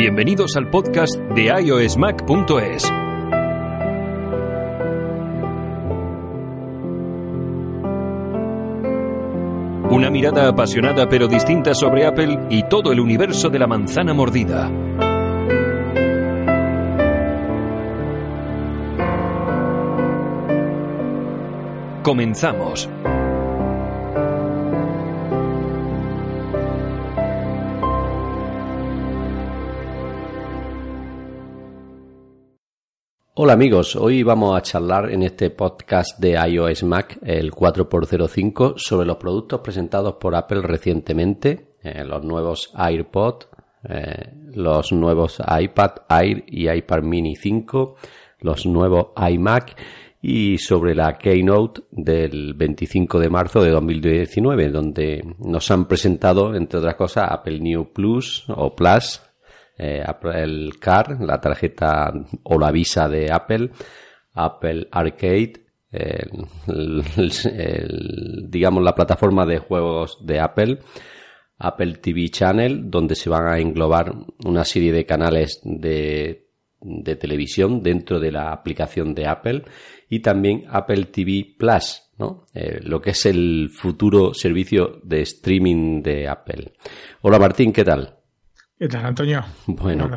Bienvenidos al podcast de iOSmac.es. Una mirada apasionada pero distinta sobre Apple y todo el universo de la manzana mordida. Comenzamos. Hola amigos, hoy vamos a charlar en este podcast de iOS Mac, el 4x05, sobre los productos presentados por Apple recientemente, eh, los nuevos AirPod, eh, los nuevos iPad Air y iPad Mini 5, los nuevos iMac y sobre la Keynote del 25 de marzo de 2019, donde nos han presentado, entre otras cosas, Apple New Plus o Plus, eh, Apple Car, la tarjeta o la visa de Apple, Apple Arcade, digamos la plataforma de juegos de Apple, Apple TV Channel, donde se van a englobar una serie de canales de, de televisión dentro de la aplicación de Apple y también Apple TV Plus, ¿no? Eh, lo que es el futuro servicio de streaming de Apple. Hola Martín, ¿qué tal? ¿Qué tal, Antonio? Bueno,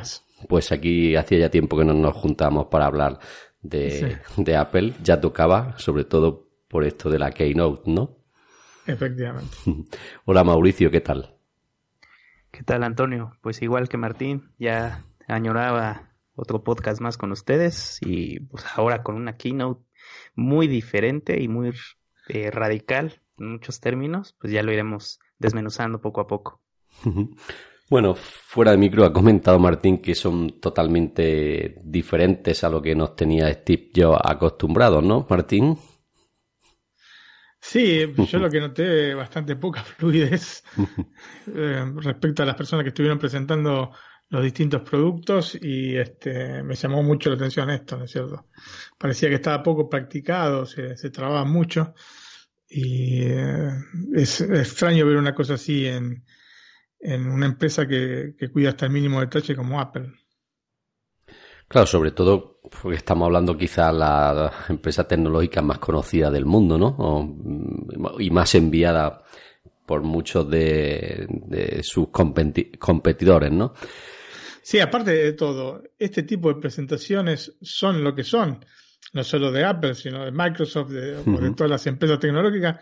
pues aquí hacía ya tiempo que no nos juntamos para hablar de, de, Apple. Ya tocaba, sobre todo por esto de la Keynote, ¿no? Efectivamente. Hola Mauricio, ¿qué tal? ¿Qué tal, Antonio? Pues igual que Martín, ya añoraba otro podcast más con ustedes y pues ahora con una Keynote muy diferente y muy eh, radical en muchos términos, pues ya lo iremos desmenuzando poco a poco. Bueno, fuera de micro ha comentado Martín que son totalmente diferentes a lo que nos tenía Steve yo acostumbrados, ¿no, Martín? Sí, yo lo que noté bastante poca fluidez eh, respecto a las personas que estuvieron presentando los distintos productos y este me llamó mucho la atención esto, ¿no es cierto? Parecía que estaba poco practicado, se, se trababa mucho y eh, es extraño ver una cosa así en, en una empresa que, cuida hasta el mínimo detalle como Apple. Claro, sobre todo porque estamos hablando quizá la empresa tecnológica más conocida del mundo, ¿no? y más enviada por muchos de, sus competidores, ¿no? Sí, aparte de todo, este tipo de presentaciones son lo que son, no solo de Apple, sino de Microsoft de, o de todas las empresas tecnológicas,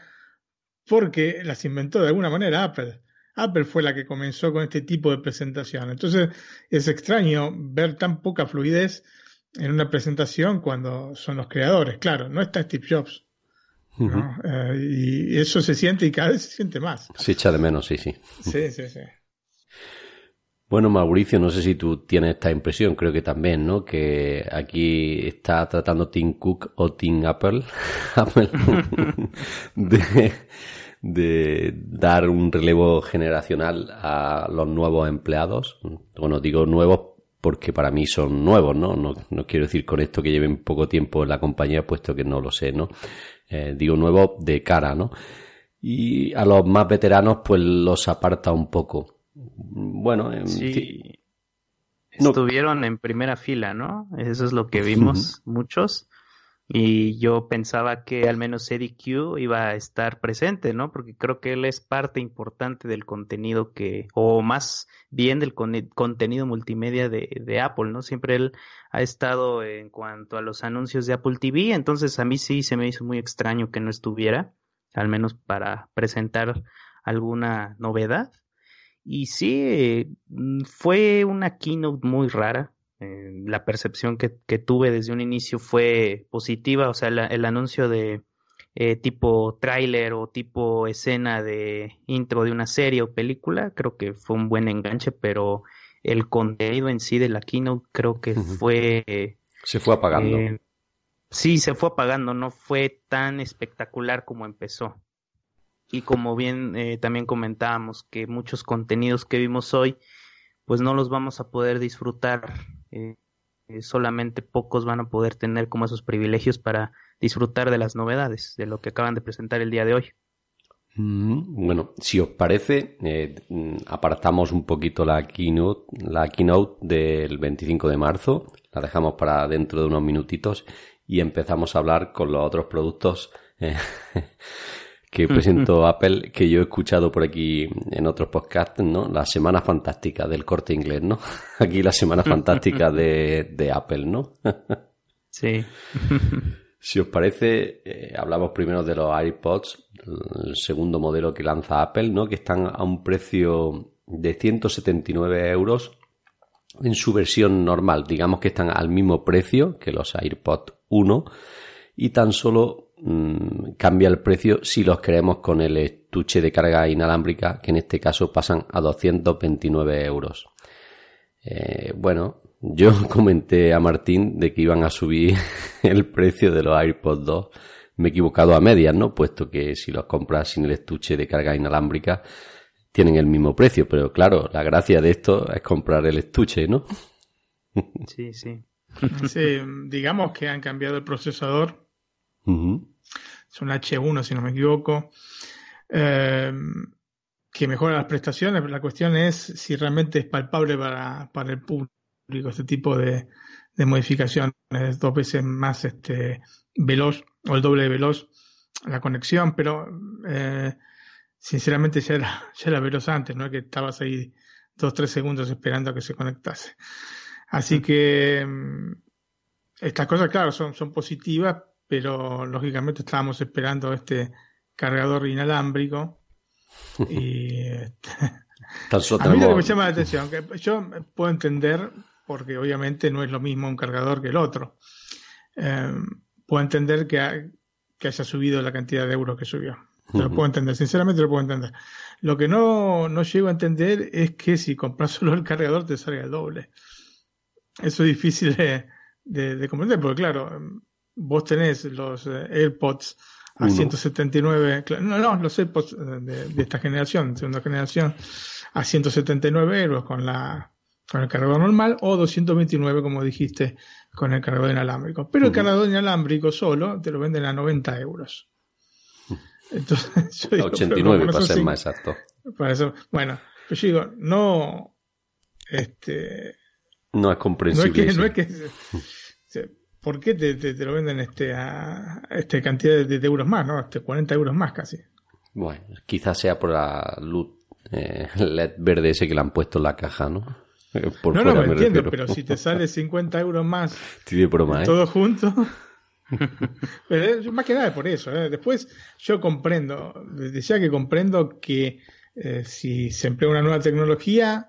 porque las inventó de alguna manera Apple. Apple fue la que comenzó con este tipo de presentación. Entonces es extraño ver tan poca fluidez en una presentación cuando son los creadores. Claro, no está Steve Jobs. Eh, y eso se siente y cada vez se siente más. Se echa de menos, sí, sí. Sí, sí, sí. Bueno, Mauricio, no sé si tú tienes esta impresión, creo que también, ¿no? Que aquí está tratando Tim Cook o Tim Apple, Apple de, de dar un relevo generacional a los nuevos empleados. Bueno, digo nuevos porque para mí son nuevos, ¿no? No, no quiero decir con esto que lleven poco tiempo en la compañía, puesto que no lo sé, ¿no? Eh, digo nuevos de cara, ¿no? Y a los más veteranos, pues los aparta un poco. Bueno, sí. Estuvieron en primera fila, ¿no? Eso es lo que vimos muchos. Y yo pensaba que al menos Eddie Q iba a estar presente, ¿no? Porque creo que él es parte importante del contenido que, o más bien del contenido multimedia de, de, Apple, ¿no? Siempre él ha estado en cuanto a los anuncios de Apple TV, entonces a mí sí se me hizo muy extraño que no estuviera, al menos para presentar alguna novedad. Y sí, mm, fue una keynote muy rara, Eh, la percepción que, tuve desde un inicio fue positiva, o sea, el anuncio de eh, tipo tráiler o tipo escena de intro de una serie o película, creo que fue un buen enganche, pero el contenido en sí de la keynote creo que fue... Se fue apagando. Eh, sí, se fue apagando, no fue tan espectacular como empezó. Y como bien también comentábamos que muchos contenidos que vimos hoy, pues no los vamos a poder disfrutar eh, eh, solamente pocos van a poder tener como esos privilegios para disfrutar de las novedades, de lo que acaban de presentar el día de hoy. Mm, bueno, si os parece, eh, mm, apartamos un poquito la keynote, la keynote del 25 de marzo, la dejamos para dentro de unos minutitos y empezamos a hablar con los otros productos que presentó Apple, que yo he escuchado por aquí en otros podcasts, ¿no? La semana fantástica del corte inglés, ¿no? Aquí la semana fantástica de, Apple, ¿no? sí. si os parece, eh, hablamos primero de los iPods, el segundo modelo que lanza Apple, ¿no? Que están a un precio de 179 euros en su versión normal. Digamos que están al mismo precio que los AirPods 1 y tan solo Mm, cambia el precio si los queremos con el estuche de carga inalámbrica, que en este caso pasan a 229 euros. Eh, bueno, yo comenté a Martín de que iban a subir el precio de los AirPods 2. Me he equivocado a medias, ¿no? Puesto que si los compras sin el estuche de carga inalámbrica, tienen el mismo precio. Pero claro, la gracia de esto es comprar el estuche, ¿no? Sí, sí. Sí, digamos que han cambiado el procesador es un H1 si no me equivoco, eh, que mejora las prestaciones, pero la cuestión es si realmente es palpable para, para el público este tipo de, de modificaciones, es dos veces más este, veloz o el doble de veloz la conexión, pero eh, sinceramente ya era, ya era veloz antes, no es que estabas ahí dos, tres segundos esperando a que se conectase. Así que mm, estas cosas, claro, son, son positivas, pero lógicamente estábamos esperando este cargador inalámbrico y este, a mí lo que me llama la atención que yo puedo entender porque obviamente no es lo mismo un cargador que el otro. Em, puedo entender que, que, haya subido la cantidad de euros que subió. Lo puedo entender sinceramente lo puedo entender. Lo que no, no llego a entender es que si compras solo el cargador te salga el doble. Eso es difícil de, de comprender porque claro vos tenés los eh, AirPods a 179, no, no, los AirPods eh, de, esta generación, segunda generación, a 179 euros con la con el cargador normal o 229, como dijiste, con el cargador inalámbrico. Pero el cargador inalámbrico solo te lo venden a 90 euros. Entonces, yo digo, 89 para ser más exacto. Para eso, bueno, pues yo digo, no, este, no es comprensible. No es que, no es que ¿por qué te, te, lo venden este a este cantidad de, euros más, ¿no? Este 40 euros más casi. Bueno, quizás sea por la luz eh, LED verde ese que le han puesto en la caja, ¿no? Eh, por no, no, me, entiendo, pero si te sale 50 euros más broma, ¿eh? todo junto. pero más que nada por eso. ¿eh? Después yo comprendo, decía que comprendo que eh, si se emplea una nueva tecnología,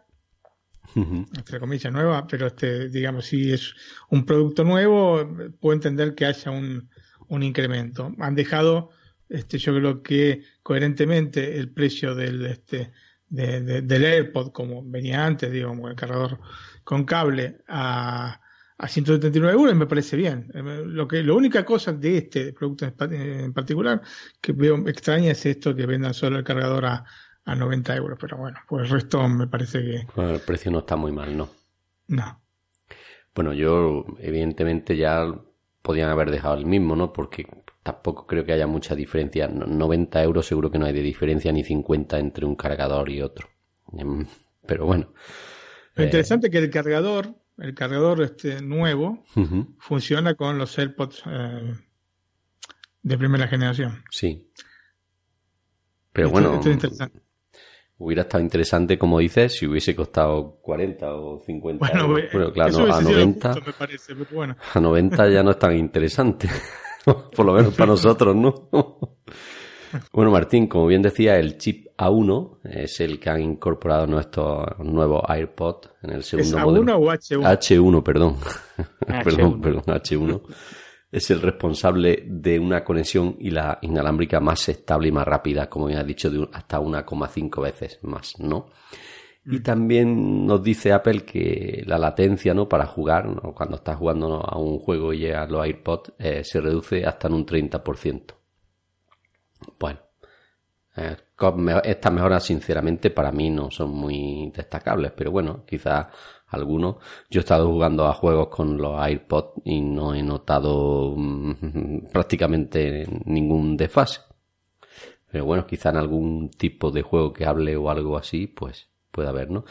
entre comillas, nueva, pero este, digamos, si es un producto nuevo, puedo entender que haya un, un incremento. Han dejado, este, yo creo que coherentemente el precio del, este, del AirPod, como venía antes, digamos, el cargador con cable, a, a 179 euros, me parece bien. Lo que, la única cosa de este producto en particular que veo extraña es esto que vendan solo el cargador a, a 90 euros, pero bueno, pues el resto me parece que... Bueno, el precio no está muy mal, ¿no? No. Bueno, yo evidentemente ya podían haber dejado el mismo, ¿no? Porque tampoco creo que haya mucha diferencia. 90 euros seguro que no hay de diferencia ni 50 entre un cargador y otro. Em, pero bueno. Lo interesante es que el cargador, el cargador este nuevo, funciona con los AirPods eh, de primera generación. Sí. Pero bueno, Hubiera estado interesante, como dices, si hubiese costado 40 o 50 bueno, euros. Pero claro, a 90, a 90 ya no es tan interesante. Por lo menos para nosotros, ¿no? Bueno, Martín, como bien decía, el chip A1 es el que han incorporado nuestros nuevos AirPods en el segundo ¿Es modelo. A1 o H1? H1, perdón. H1. perdón, perdón, H1. Es el responsable de una conexión y la inalámbrica más estable y más rápida, como ya he dicho, de un- hasta 1,5 veces más, ¿no? Y también nos dice Apple que la latencia, ¿no? Para jugar, ¿no? cuando estás jugando a un juego y llegas a los AirPods, eh, se reduce hasta en un 30%. Bueno, eh, estas mejoras, sinceramente, para mí no son muy destacables, pero bueno, quizás algunos. Yo he estado jugando a juegos con los AirPods y no he notado mm, prácticamente ningún desfase. Pero bueno, quizá en algún tipo de juego que hable o algo así, pues puede haber, ¿no?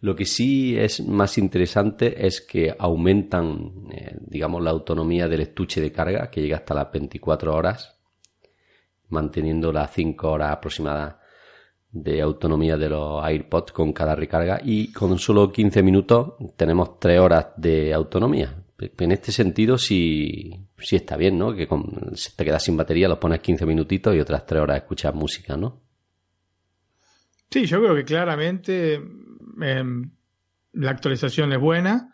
Lo que sí es más interesante es que aumentan, eh, digamos, la autonomía del estuche de carga, que llega hasta las 24 horas, manteniendo las 5 horas aproximadas de autonomía de los AirPods con cada recarga y con solo 15 minutos tenemos 3 horas de autonomía. En este sentido sí, sí está bien, ¿no? Que con, te quedas sin batería, los pones 15 minutitos y otras 3 horas escuchas música, ¿no? Sí, yo creo que claramente em, la actualización es buena.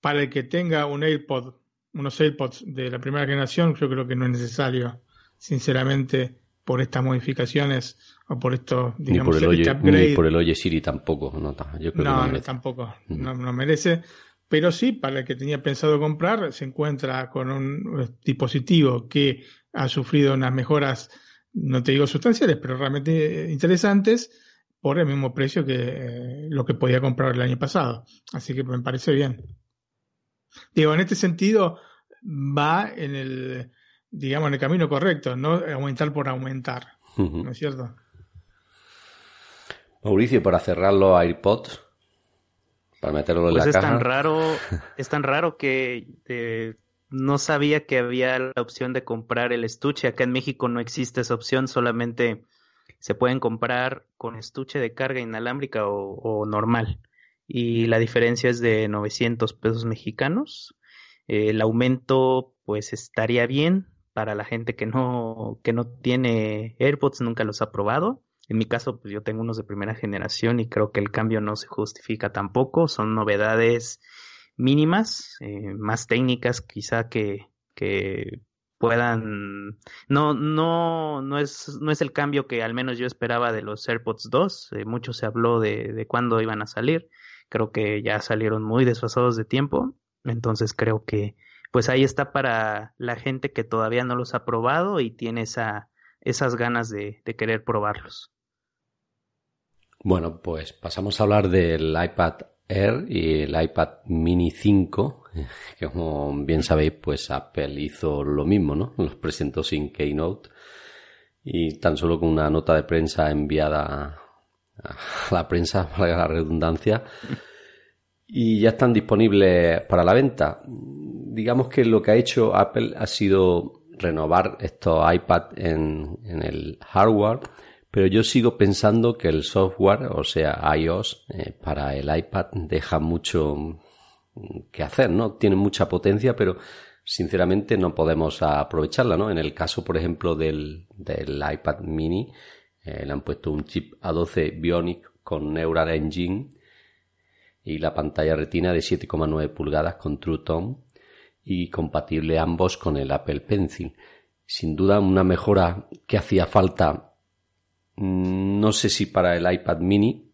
Para el que tenga un AirPod, unos AirPods de la primera generación, yo creo que no es necesario, sinceramente, por estas modificaciones o por estos, Ni digamos, por, el este Oye, upgrade. ni por el Oye Siri tampoco. No, yo creo que No, no no, merece. tampoco, no, no merece. Pero sí, para el que tenía pensado comprar, se encuentra con un dispositivo que ha sufrido unas mejoras, no te digo sustanciales, pero realmente interesantes, por el mismo precio que eh, lo que podía comprar el año pasado. Así que me parece bien. Digo, en este sentido, va en el, digamos, en el camino correcto, no aumentar por aumentar. ¿no es cierto? Mauricio, para cerrar los AirPods, para meterlo en Pues la es caja. tan raro, es tan raro que eh, no sabía que había la opción de comprar el estuche. Acá en México no existe esa opción, solamente se pueden comprar con estuche de carga inalámbrica o, o normal. Y la diferencia es de 900 pesos mexicanos. Eh, el aumento, pues estaría bien para la gente que no, que no tiene AirPods, nunca los ha probado. En mi caso, pues yo tengo unos de primera generación y creo que el cambio no se justifica tampoco. Son novedades mínimas, eh, más técnicas quizá que, que puedan... No, no, no es, no es el cambio que al menos yo esperaba de los AirPods 2. Eh, mucho se habló de, de cuándo iban a salir. Creo que ya salieron muy desfasados de tiempo. Entonces creo que pues ahí está para la gente que todavía no los ha probado y tiene esa, esas ganas de, de querer probarlos. Bueno, pues pasamos a hablar del iPad Air y el iPad Mini 5, que como bien sabéis, pues Apple hizo lo mismo, ¿no? Los presentó sin Keynote y tan solo con una nota de prensa enviada a la prensa, valga la redundancia, y ya están disponibles para la venta. Digamos que lo que ha hecho Apple ha sido renovar estos iPad en, en el hardware, pero yo sigo pensando que el software, o sea, iOS, eh, para el iPad deja mucho que hacer, ¿no? Tiene mucha potencia, pero sinceramente no podemos aprovecharla, ¿no? En el caso, por ejemplo, del, del iPad mini, eh, le han puesto un chip A12 Bionic con Neural Engine y la pantalla retina de 7,9 pulgadas con True Tone y compatible ambos con el Apple Pencil. Sin duda una mejora que hacía falta, mm, no sé si para el iPad mini,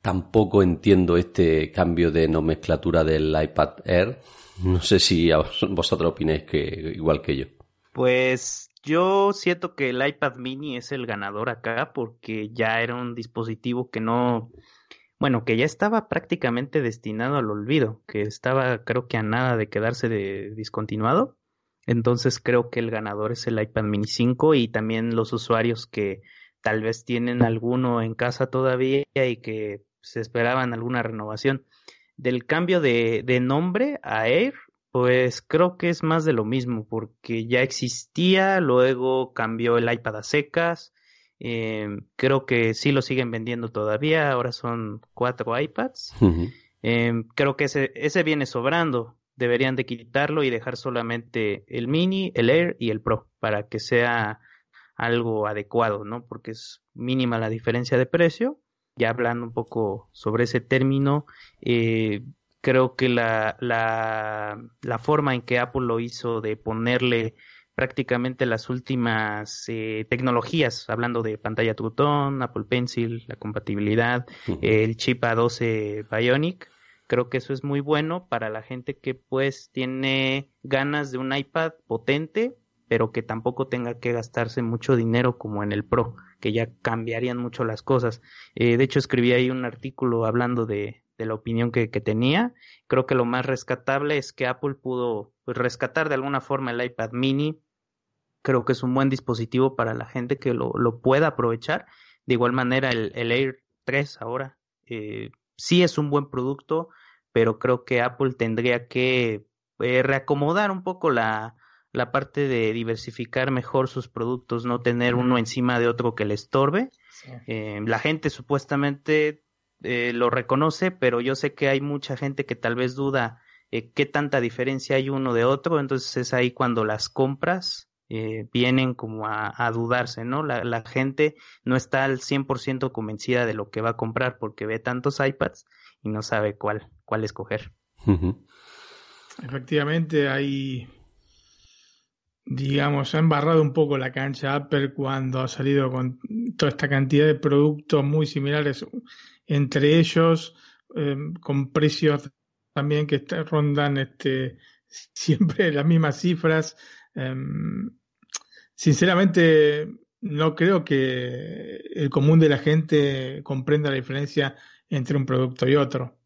tampoco entiendo este cambio de nomenclatura del iPad Air. No sé si vosotros opináis que igual que yo. Pues yo siento que el iPad mini es el ganador acá porque ya era un dispositivo que no, bueno, que ya estaba prácticamente destinado al olvido, que estaba creo que a nada de quedarse de discontinuado. Entonces creo que el ganador es el iPad mini 5 y también los usuarios que tal vez tienen alguno en casa todavía y que se esperaban alguna renovación. Del cambio de, de nombre a Air, pues creo que es más de lo mismo, porque ya existía, luego cambió el iPad a secas, eh, creo que sí lo siguen vendiendo todavía, ahora son cuatro iPads. Eh, creo que ese, ese viene sobrando, deberían de quitarlo y dejar solamente el mini, el Air y el Pro, para que sea algo adecuado, ¿no? Porque es mínima la diferencia de precio. Ya hablando un poco sobre ese término, eh, creo que la, la, la forma en que Apple lo hizo de ponerle prácticamente las últimas eh, tecnologías, hablando de pantalla Tutón, Apple Pencil, la compatibilidad, el chip A12 Bionic. Creo que eso es muy bueno para la gente que pues tiene ganas de un iPad potente, pero que tampoco tenga que gastarse mucho dinero como en el Pro, que ya cambiarían mucho las cosas. Eh, de hecho, escribí ahí un artículo hablando de, de la opinión que, que, tenía. Creo que lo más rescatable es que Apple pudo pues, rescatar de alguna forma el iPad mini. Creo que es un buen dispositivo para la gente que lo, lo pueda aprovechar. De igual manera, el, el Air 3 ahora eh, sí es un buen producto, pero creo que Apple tendría que eh, reacomodar un poco la, la parte de diversificar mejor sus productos, no tener uno encima de otro que le estorbe. Sí. Eh, la gente supuestamente eh, lo reconoce, pero yo sé que hay mucha gente que tal vez duda eh, qué tanta diferencia hay uno de otro, entonces es ahí cuando las compras eh, vienen como a, a dudarse, ¿no? La, la, gente no está al 100% convencida de lo que va a comprar porque ve tantos iPads y no sabe cuál, cuál escoger. Uh -huh. Efectivamente, hay, digamos, ha embarrado un poco la cancha Apple cuando ha salido con toda esta cantidad de productos muy similares entre ellos eh, con precios también que rondan este, siempre las mismas cifras. Eh, sinceramente, no creo que el común de la gente comprenda la diferencia entre un producto y otro.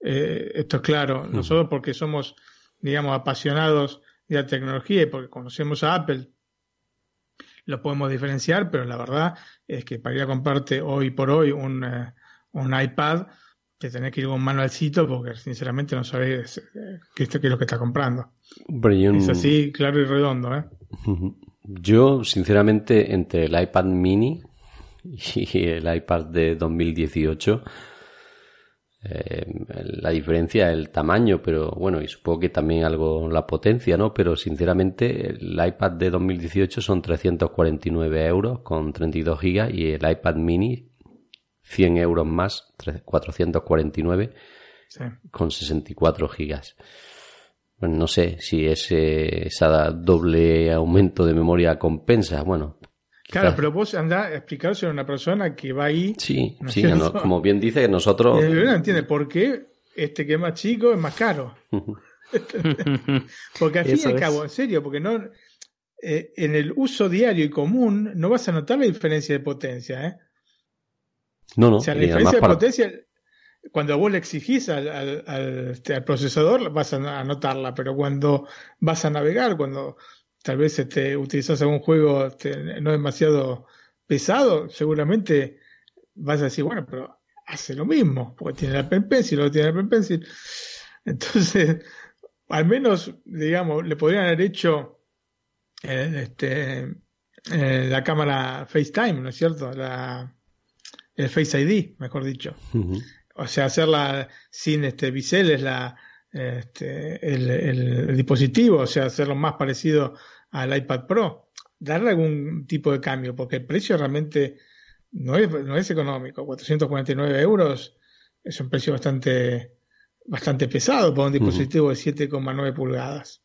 Eh, esto es claro, nosotros porque somos, digamos, apasionados de la tecnología y porque conocemos a Apple, lo podemos diferenciar, pero la verdad es que para ir a comprarte hoy por hoy un, uh, un iPad, te tenés que ir con un manualcito porque sinceramente no sabes eh, qué, qué, es lo que estás comprando. Un... Es así, claro y redondo. ¿eh? Yo, sinceramente, entre el iPad mini y el iPad de 2018, eh, la diferencia es el tamaño, pero bueno, y supongo que también algo la potencia, ¿no? Pero sinceramente, el iPad de 2018 son 349 euros con 32 gigas y el iPad mini 100 euros más, 449 sí. con 64 gigas. Bueno, no sé si ese, esa doble aumento de memoria compensa. Bueno, Claro, pero vos andás a explicárselo a una persona que va ahí. Sí, ¿no sí, no, como bien dice, nosotros. Y no entiende por qué este que es más chico es más caro. porque al fin y al cabo, en serio, porque no. Eh, en el uso diario y común no vas a notar la diferencia de potencia, ¿eh? No, no. O sea, la diferencia de para... potencia, cuando vos le exigís al, al, al, este, al, procesador, vas a notarla, pero cuando vas a navegar, cuando tal vez este, utilizas algún juego este, no demasiado pesado, seguramente vas a decir, bueno, pero hace lo mismo, porque tiene la pen pencil, lo tiene la pen pencil. Entonces, al menos, digamos, le podrían haber hecho eh, este, eh, la cámara FaceTime, ¿no es cierto? La, el Face ID, mejor dicho. Uh -huh. O sea, hacerla sin este biseles, la, este, el, el, el, dispositivo, o sea, hacerlo más parecido al iPad Pro, darle algún tipo de cambio, porque el precio realmente no es, no es económico. 449 euros es un precio bastante, bastante pesado para un dispositivo uh -huh. de 7,9 pulgadas.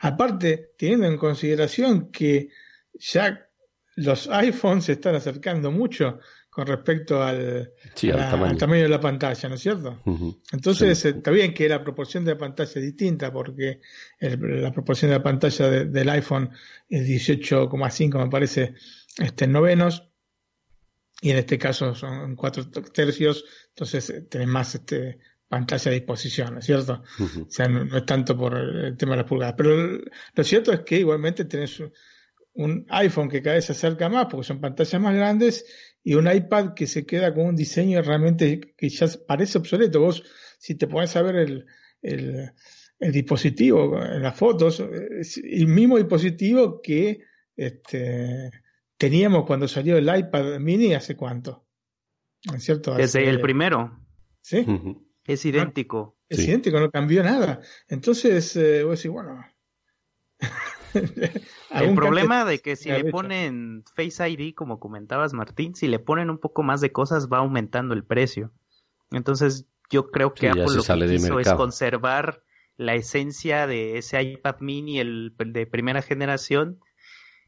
Aparte, teniendo en consideración que ya los iPhones se están acercando mucho con respecto al, sí, al, la, tamaño. al, tamaño. de la pantalla, ¿no es cierto? Uh -huh. Entonces, sí. está bien que la proporción de la pantalla es distinta, porque el, la proporción de la pantalla de, del iPhone es 18,5, me parece, este, novenos, y en este caso son cuatro tercios, entonces eh, tenés más este, pantalla a disposición, ¿no es cierto? Uh -huh. O sea, no, no, es tanto por el tema de las pulgadas. Pero lo cierto es que igualmente tenés un iPhone que cada vez se acerca más, porque son pantallas más grandes, y un iPad que se queda con un diseño realmente que ya parece obsoleto. Vos, si te pones a ver el, el, el dispositivo en las fotos, es el mismo dispositivo que este, teníamos cuando salió el iPad mini hace cuánto. ¿No es cierto? Desde el primero. Sí. Uh -huh. Es idéntico. Es sí. idéntico, no cambió nada. Entonces, eh, vos decís, bueno. el problema de que si le ponen Face ID, como comentabas Martín, si le ponen un poco más de cosas va aumentando el precio. Entonces yo creo que Apple lo que hizo es conservar la esencia de ese iPad mini el de primera generación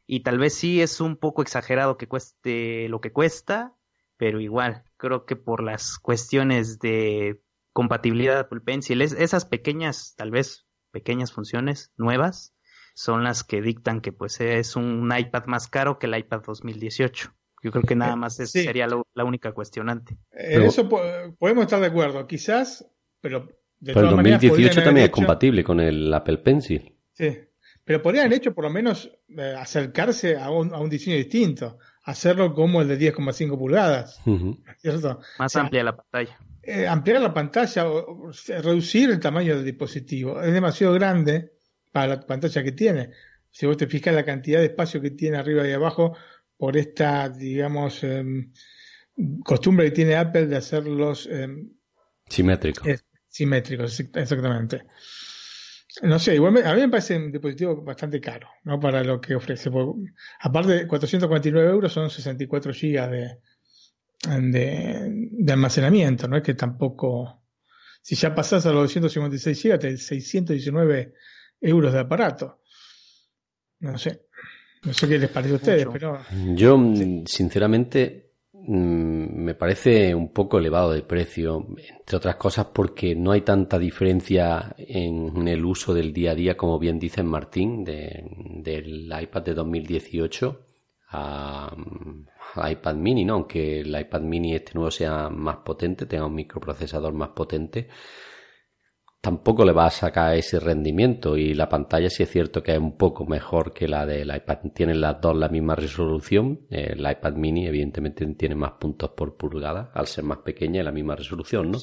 y tal vez sí es un poco exagerado que cueste lo que cuesta, pero igual creo que por las cuestiones de compatibilidad de Apple Pencil, esas pequeñas, tal vez pequeñas funciones nuevas son las que dictan que pues es un iPad más caro que el iPad 2018. Yo creo que nada eh, más esa sería la única cuestionante. En eso podemos estar de acuerdo, quizás, pero de pero el 2018 también es compatible con el Apple Pencil. Sí, pero podrían haber hecho por lo menos eh, acercarse a un, a un, diseño distinto, hacerlo como el de 10,5 pulgadas. ¿cierto? Más amplia la pantalla. Eh, ampliar la pantalla o, reducir el tamaño del dispositivo. Es demasiado grande para la pantalla que tiene. Si vos te fijas la cantidad de espacio que tiene arriba y abajo por esta, digamos, em, costumbre que tiene Apple de hacerlos eh, simétricos. simétricos, exactamente. No sé, igual a mí me parece un dispositivo bastante caro, ¿no? Para lo que ofrece. aparte de 449 euros son 64 gigas de, de, almacenamiento, ¿no? Es que tampoco, si ya pasás a los 256 gigas, te 619 euros de aparato. No sé. No sé qué les parece a ustedes, pero... Yo, sinceramente, Mm, me parece un poco elevado de precio, entre otras cosas porque no hay tanta diferencia en, el uso del día a día, como bien dice Martín, del iPad de 2018 a, iPad mini, ¿no? Aunque el iPad mini este nuevo sea más potente, tenga un microprocesador más potente, tampoco le va a sacar ese rendimiento y la pantalla sí es cierto que es un poco mejor que la del iPad. Tienen las dos la misma resolución. El iPad mini evidentemente tiene más puntos por pulgada al ser más pequeña y la misma resolución, ¿no?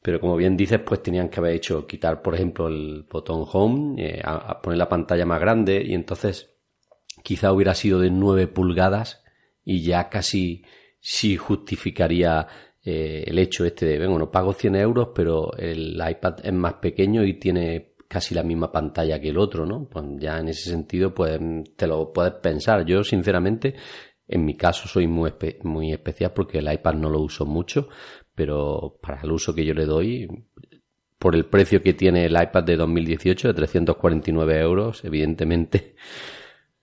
Pero como bien dices, pues tenían que haber hecho quitar, por ejemplo, el botón home, eh, a, poner la pantalla más grande y entonces quizá hubiera sido de 9 pulgadas y ya casi sí justificaría eh, el hecho este de, bueno, pago 100 euros, pero el iPad es más pequeño y tiene casi la misma pantalla que el otro, ¿no? Pues ya en ese sentido, pues te lo puedes pensar. Yo, sinceramente, en mi caso soy muy, muy especial porque el iPad no lo uso mucho, pero para el uso que yo le doy, por el precio que tiene el iPad de 2018, de 349 euros, evidentemente,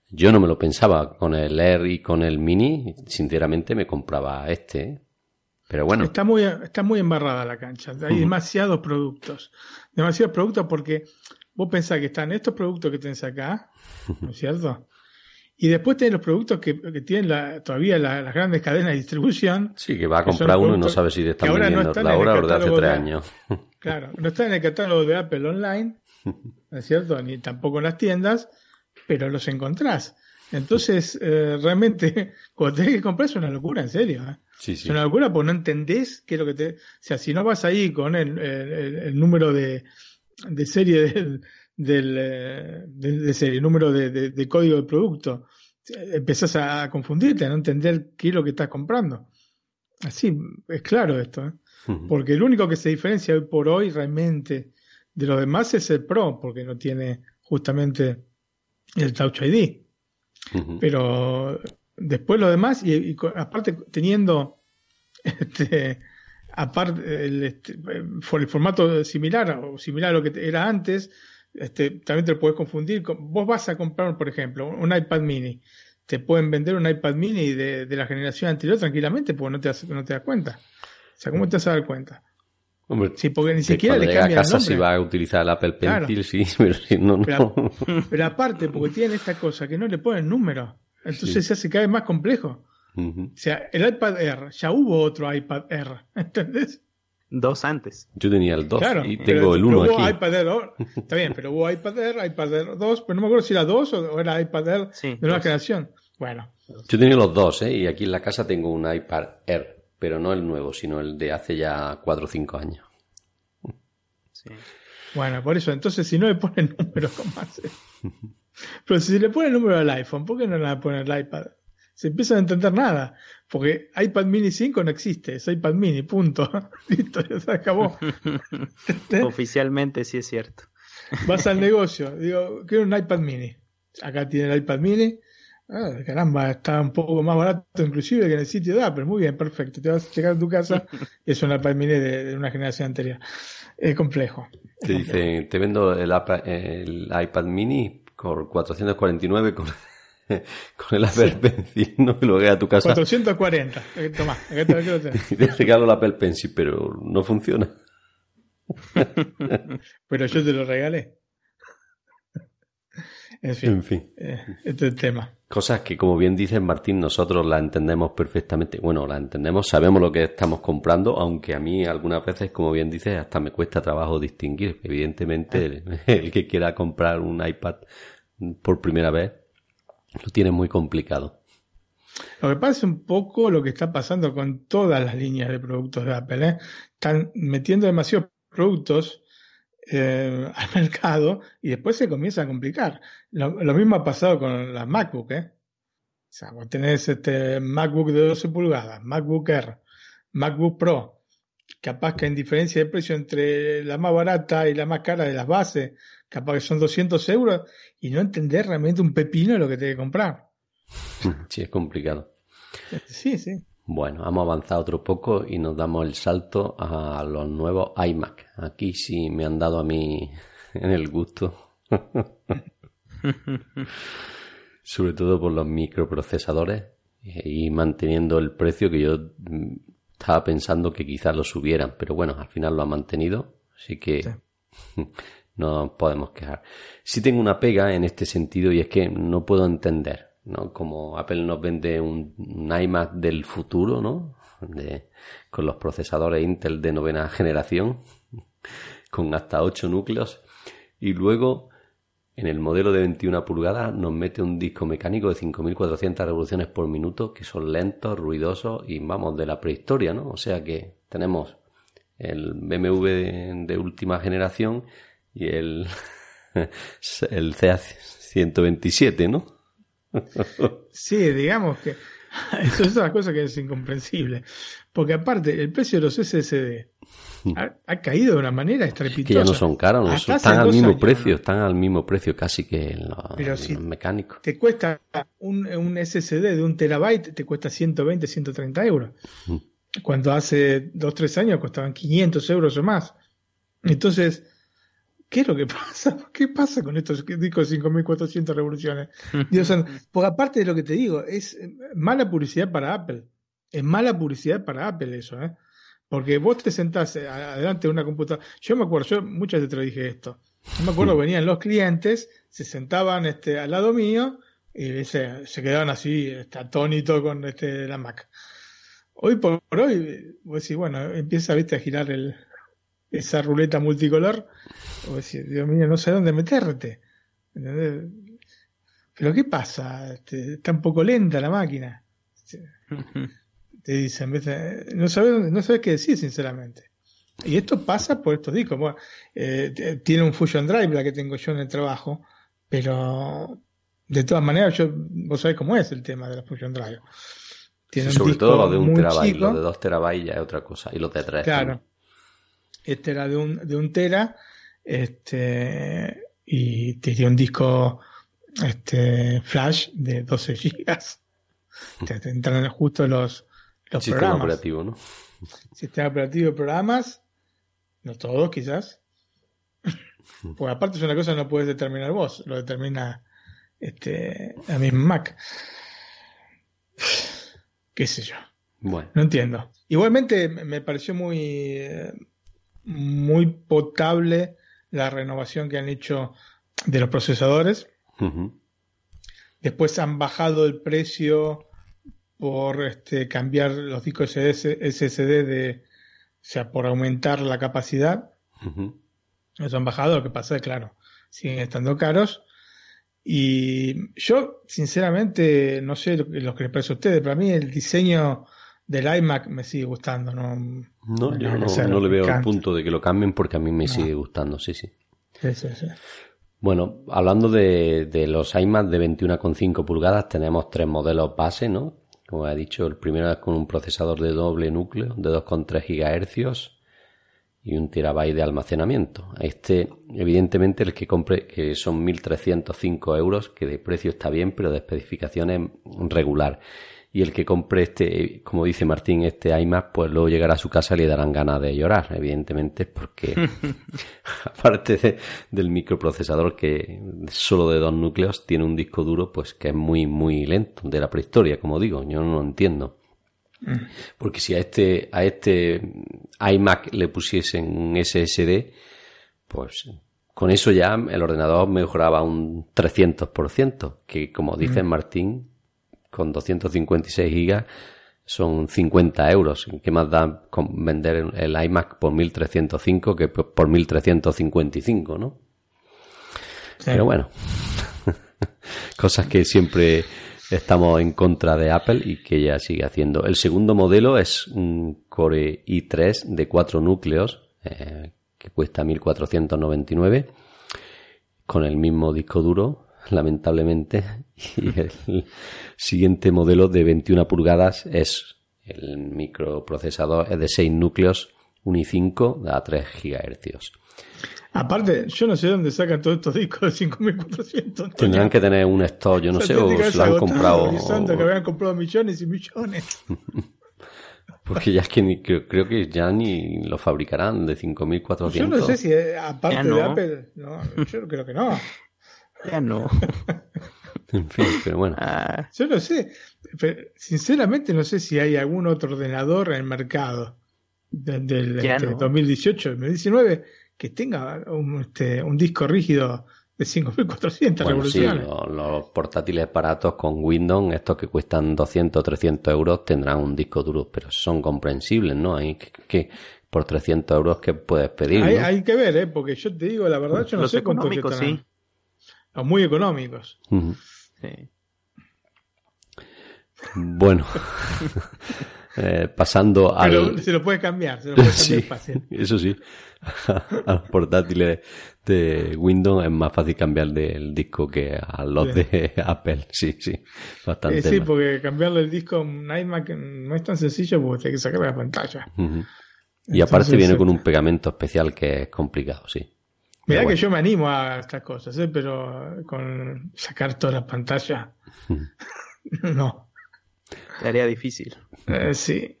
yo no me lo pensaba. Con el Air y con el Mini, sinceramente me compraba este. ¿eh? Pero bueno. Está muy, está muy embarrada la cancha. Hay demasiados productos. Demasiados productos porque vos pensás que están estos productos que tenés acá, ¿no es cierto? Y después tenés los productos que, que tienen todavía las grandes cadenas de distribución. Sí, que va a comprar uno y no sabe si te están vendiendo la hora o de hace tres años. Claro, no está en el catálogo de Apple online, ¿no es cierto? Ni tampoco en las tiendas, pero los encontrás. Entonces, eh, realmente, cuando tenés que comprar es una locura, en serio. ¿eh? Es una locura porque no entendés qué es lo que te. O sea, si no vas ahí con el, el, número de, de serie del, del eh, de, serie, el número de, de, código del producto, empezás a confundirte, a no entender qué es lo que estás comprando. Así, es claro esto. ¿eh? Porque el único que se diferencia hoy por hoy realmente de los demás es el Pro, porque no tiene justamente el Touch ID. Pero después lo demás, y, aparte teniendo este, aparte el, este, el, formato similar o similar a lo que era antes, este, también te lo puedes confundir. vos vas a comprar, por ejemplo, un iPad mini. Te pueden vender un iPad mini de, la generación anterior tranquilamente porque no te, das, no te das cuenta. O sea, ¿cómo te vas a dar cuenta? Hombre, sí, porque ni siquiera le cambia a casa si va a utilizar el Apple Pencil, sí, pero no, no. Pero, aparte, porque tiene esta cosa que no le ponen número. Entonces se hace cada vez más complejo. O sea, el iPad Air, ya hubo otro iPad Air, ¿entendés? Dos antes. Yo tenía el 2 y tengo el 1 aquí. IPad Air, está bien, pero hubo iPad Air, iPad Air 2, pero no me acuerdo si era 2 o era iPad Air de nueva generación. Bueno. Yo tenía los dos, ¿eh? Y aquí en la casa tengo un iPad Air, pero no el nuevo, sino el de hace ya 4 o 5 años. Sí. Bueno, por eso, entonces si no le ponen números, ¿cómo hace? Pero si se le pone el número al iPhone, ¿por qué no le van a poner el iPad? Se empieza a entender nada. Porque iPad mini 5 no existe, es iPad mini, punto. Listo, ya se acabó. Oficialmente sí es cierto. Vas al negocio, digo, quiero un iPad mini. acá tiene el iPad mini. Ah, caramba, está un poco más barato inclusive que en el sitio de Apple. Muy bien, perfecto. Te vas a llegar a tu casa y es un iPad mini de, una generación anterior. Es complejo. te dice, te vendo el, el iPad mini por 449 con con el Apple Pencil, ¿no? Y luego a tu casa. 440. Eh, toma, lo y te regalo el Apple Pencil, pero no funciona. pero yo te lo regalé. En fin, en fin. Eh, este es el tema. Cosas que, como bien dice Martín, nosotros la entendemos perfectamente. Bueno, la entendemos, sabemos lo que estamos comprando, aunque a mí algunas veces, como bien dices, hasta me cuesta trabajo distinguir. Evidentemente, el que quiera comprar un iPad por primera vez lo tiene muy complicado. Lo que pasa es un poco lo que está pasando con todas las líneas de productos de Apple. ¿eh? Están metiendo demasiados productos eh, al mercado y después se comienza a complicar. Lo, mismo ha pasado con las MacBook. ¿eh? O sea, vos tenés este MacBook de 12 pulgadas, MacBook Air, MacBook Pro, capaz que en diferencia de precio entre la más barata y la más cara de las bases, capaz que son 200 euros y no entender realmente un pepino lo que te que comprar. Sí, es complicado. Sí, sí. Bueno, hemos avanzado otro poco y nos damos el salto a los nuevos iMac. Aquí sí me han dado a mí en el gusto. Sobre todo por los microprocesadores y manteniendo el precio que yo mm, estaba pensando que quizás lo subieran, pero bueno, al final lo ha mantenido, así que no podemos quejar. Sí tengo una pega en este sentido y es que no puedo entender, ¿no? Como Apple nos vende un, iMac del futuro, ¿no? De, con los procesadores Intel de novena generación, con hasta 8 núcleos, y luego en el modelo de 21 pulgadas nos mete un disco mecánico de 5400 revoluciones por minuto, que son lentos, ruidosos y vamos de la prehistoria, ¿no? O sea que tenemos el BMW de última generación y el, el CA127, ¿no? Sí, digamos que eso es una cosa que es incomprensible. Porque aparte, el precio de los SSD ha, caído de una manera estrepitosa. Que ya no son caros, están al mismo precio, están al mismo precio casi que en los, mecánicos. Te cuesta un, un, SSD de un terabyte, te cuesta 120, 130 euros. Cuando hace 2, 3 años costaban 500 euros o más. Entonces, ¿qué es lo que pasa? ¿Qué pasa con estos discos de 5400 revoluciones? Dios, porque aparte de lo que te digo, es eh, mala publicidad para Apple. Es mala publicidad para Apple eso, ¿eh? Porque vos te sentás eh, adelante de una computadora. Yo me acuerdo, yo muchas veces te lo dije esto. Yo me acuerdo, venían los clientes, se sentaban este, al lado mío y se, se quedaban así, este, atónitos con este, la Mac. Hoy por hoy, vos decís, bueno, empieza ¿viste, a girar el, esa ruleta multicolor, o decir, Dios mío, no sé dónde meterte. Pero ¿qué pasa? Este, está un poco lenta la máquina. Te dicen, no sabes, no sabes qué decir, sinceramente. Y esto pasa por estos discos. Eh, tiene un Fusion Drive la que tengo yo en el trabajo, pero de todas maneras, yo, vos sabés cómo es el tema de la Fusion Drive. Tiene sobre todo lo de un terabyte, lo de dos terabytes ya es otra cosa, y los de tres. Claro. Este era de un, de un tera, este, y tenía un disco este, flash de 12 gigas. Te entran justo los, los Sistema operativo, ¿no? Sistema operativo de programas, no todos quizás. Pues aparte es una cosa que no puedes determinar vos, lo determina este, a mi Mac. Qué sé yo. Bueno. No entiendo. Igualmente me pareció muy, eh, muy potable la renovación que han hecho de los procesadores. Después han bajado el precio por este, cambiar los discos SSD de, o sea, por aumentar la capacidad. Eso han bajado, lo que pasa es claro, siguen estando caros. Y yo, sinceramente, no sé lo, que les parece a ustedes, para mí el diseño del iMac me sigue gustando. No, no yo no, le veo el punto de que lo cambien porque a mí me sigue gustando, sí, sí. Sí, sí, sí. Bueno, hablando de, de los iMac de 21,5 pulgadas, tenemos tres modelos base, ¿no? Como he dicho, el primero es con un procesador de doble núcleo de 2,3 GHz y un terabyte de almacenamiento. Este, evidentemente, el que compre, que son 1.305 euros, que de precio está bien, pero de especificaciones regular. Y el que compre este, como dice Martín, este iMac, pues luego llegará a su casa y le darán ganas de llorar, evidentemente, porque aparte del microprocesador que solo de dos núcleos tiene un disco duro, pues que es muy, muy lento, de la prehistoria, como digo, yo no lo entiendo. Porque si a este, a este iMac le pusiesen un SSD, pues con eso ya el ordenador mejoraba un 300%, que como dice Martín, con 256 gigas son 50 euros. ¿Qué más da vender el iMac por 1305 que por 1355, no? Pero bueno, cosas que siempre estamos en contra de Apple y que ella sigue haciendo. El segundo modelo es un Core i3 de cuatro núcleos eh, que cuesta 1499 con el mismo disco duro, lamentablemente. Y el siguiente modelo de 21 pulgadas es el microprocesador es de 6 núcleos, un i5 a 3 GHz. Aparte, yo no sé dónde sacan todos estos discos de 5400. Tendrán que tener un stock, yo no sé, o se lo han comprado. que habían comprado millones y millones. Porque ya es que ni, creo, que ya ni lo fabricarán de 5400. Yo no sé si, aparte de Apple, no, yo creo que no. Ya no. en fin, pero bueno. Ah. Yo no sé. sinceramente, no sé si hay algún otro ordenador en el mercado del, del 2018, 2019 que tenga un, este, un disco rígido de 5.400 revoluciones. Sí, los, portátiles baratos con Windows, estos que cuestan 200 o 300 euros, tendrán un disco duro, pero son comprensibles, ¿no? Hay que, por 300 euros que puedes pedir. Hay, hay, que ver, ¿eh? Porque yo te digo, la verdad, yo no sé cuánto sí. Los muy económicos. sí. Bueno. Eh, pasando al. se lo puede cambiar, se lo puede cambiar fácil. Eso sí. a los portátiles de Windows es más fácil cambiar del disco que a los de Apple. Sí, sí. Bastante. Eh, sí, porque cambiarle el disco a un iMac no es tan sencillo porque hay que sacar la pantalla. Y aparte viene con un pegamento especial que es complicado, sí. Mira que yo me animo a estas cosas, ¿eh? pero con sacar todas las pantallas, no. Sería difícil. Eh, sí.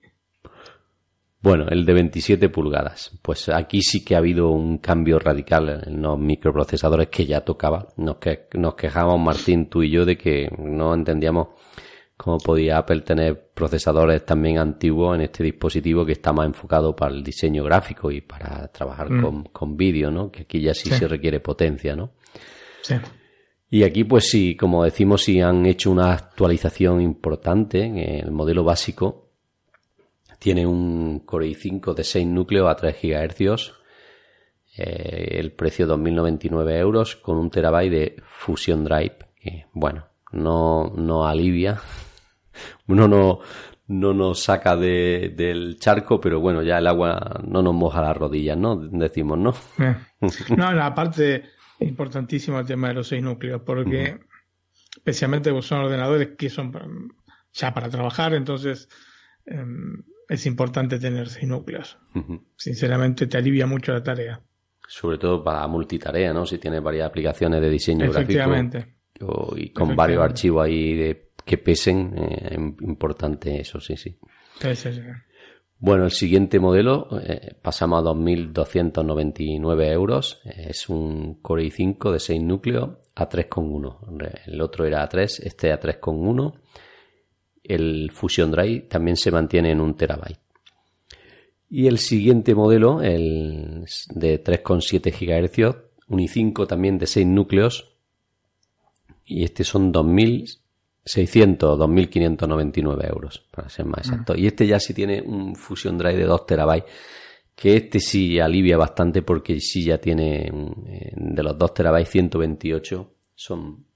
Bueno, el de 27 pulgadas. Pues aquí sí que ha habido un cambio radical en los microprocesadores que ya tocaba. Nos, que, nos quejamos, Martín, tú y yo, de que no entendíamos cómo podía Apple tener procesadores también antiguos en este dispositivo que está más enfocado para el diseño gráfico y para trabajar mm. con, con vídeo, ¿no? Que aquí ya sí, sí, se requiere potencia, ¿no? Sí. Y aquí, pues sí, como decimos, sí han hecho una actualización importante. En el modelo básico tiene un Core i5 de 6 núcleos a 3 GHz. Eh, el precio 2.099 euros con un terabyte de Fusion Drive. Que, bueno, no, no alivia. Uno no, no nos saca de, del charco, pero bueno, ya el agua no nos moja las rodillas, ¿no? Decimos, ¿no? Eh. No, no, aparte importantísimo el tema de los seis núcleos, porque especialmente son ordenadores que son ya para trabajar, entonces em, es importante tener seis núcleos. Sinceramente te alivia mucho la tarea. Sobre todo para multitarea, ¿no? Si tienes varias aplicaciones de diseño Efectivamente. gráfico y con varios archivos ahí de, que pesen, eh, importante eso, sí, sí. sí, sí, sí. Bueno, el siguiente modelo eh, pasamos a 2.299 euros. Es un Core i5 de 6 núcleos a 3,1. El otro era A3, este a 3,1. El Fusion Drive también se mantiene en un terabyte. Y el siguiente modelo, el de 3,7 GHz, un i5 también de 6 núcleos. Y este son 2.000 600 2.599 euros, para ser más exacto. Y este ya sí tiene un Fusion Drive de 2 terabytes, que este sí alivia bastante porque sí ya tiene eh, de los 2 terabytes 128 son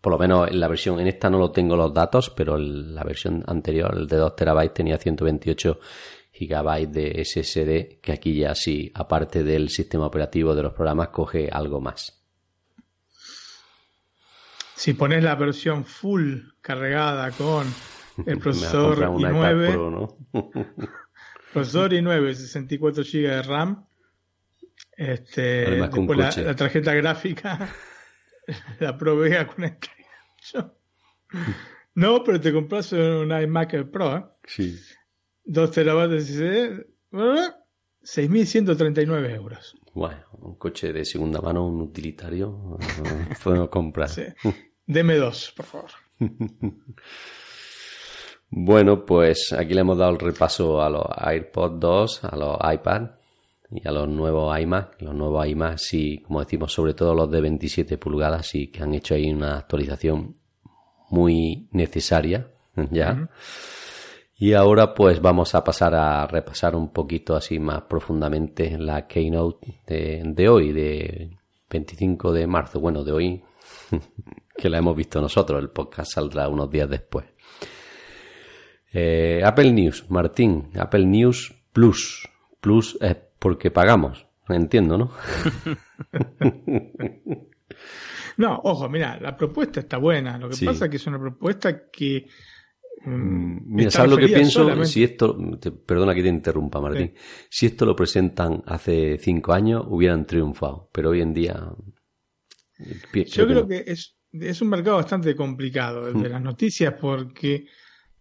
por lo menos en la versión, en esta no lo tengo los datos, pero la versión anterior, el de 2 terabytes, tenía 128 gigabytes de SSD, que aquí ya sí, aparte del sistema operativo de los programas, coge algo más. Si pones la versión full cargada con el procesador i9, procesador i9, 64 GB de RAM, Este, después la, tarjeta gráfica la probé con el No, pero te compras un iMac Pro, ¿eh? Sí. 2 terabytes de 6.139 euros. Bueno, un coche de segunda mano, un utilitario, podemos comprar. Sí. Deme dos, por favor. bueno, pues aquí le hemos dado el repaso a los AirPods 2, a los iPad y a los nuevos iMac. Los nuevos iMac, sí, como decimos, sobre todo los de 27 pulgadas, sí que han hecho ahí una actualización muy necesaria, ya. Y ahora pues vamos a pasar a repasar un poquito así más profundamente la keynote de, de hoy, de 25 de marzo, bueno, de hoy, que la hemos visto nosotros, el podcast saldrá unos días después. Eh, Apple News, Martín, Apple News Plus. Plus es porque pagamos, entiendo, ¿no? no, ojo, mira, la propuesta está buena. Lo que pasa es que es una propuesta que Mm, mira, ¿sabes lo que pienso? Si esto, perdona que te interrumpa, Martín. Si esto lo presentan hace cinco años, hubieran triunfado. Pero hoy en día. Yo creo que, es, es, un mercado bastante complicado, el de mm. las noticias, porque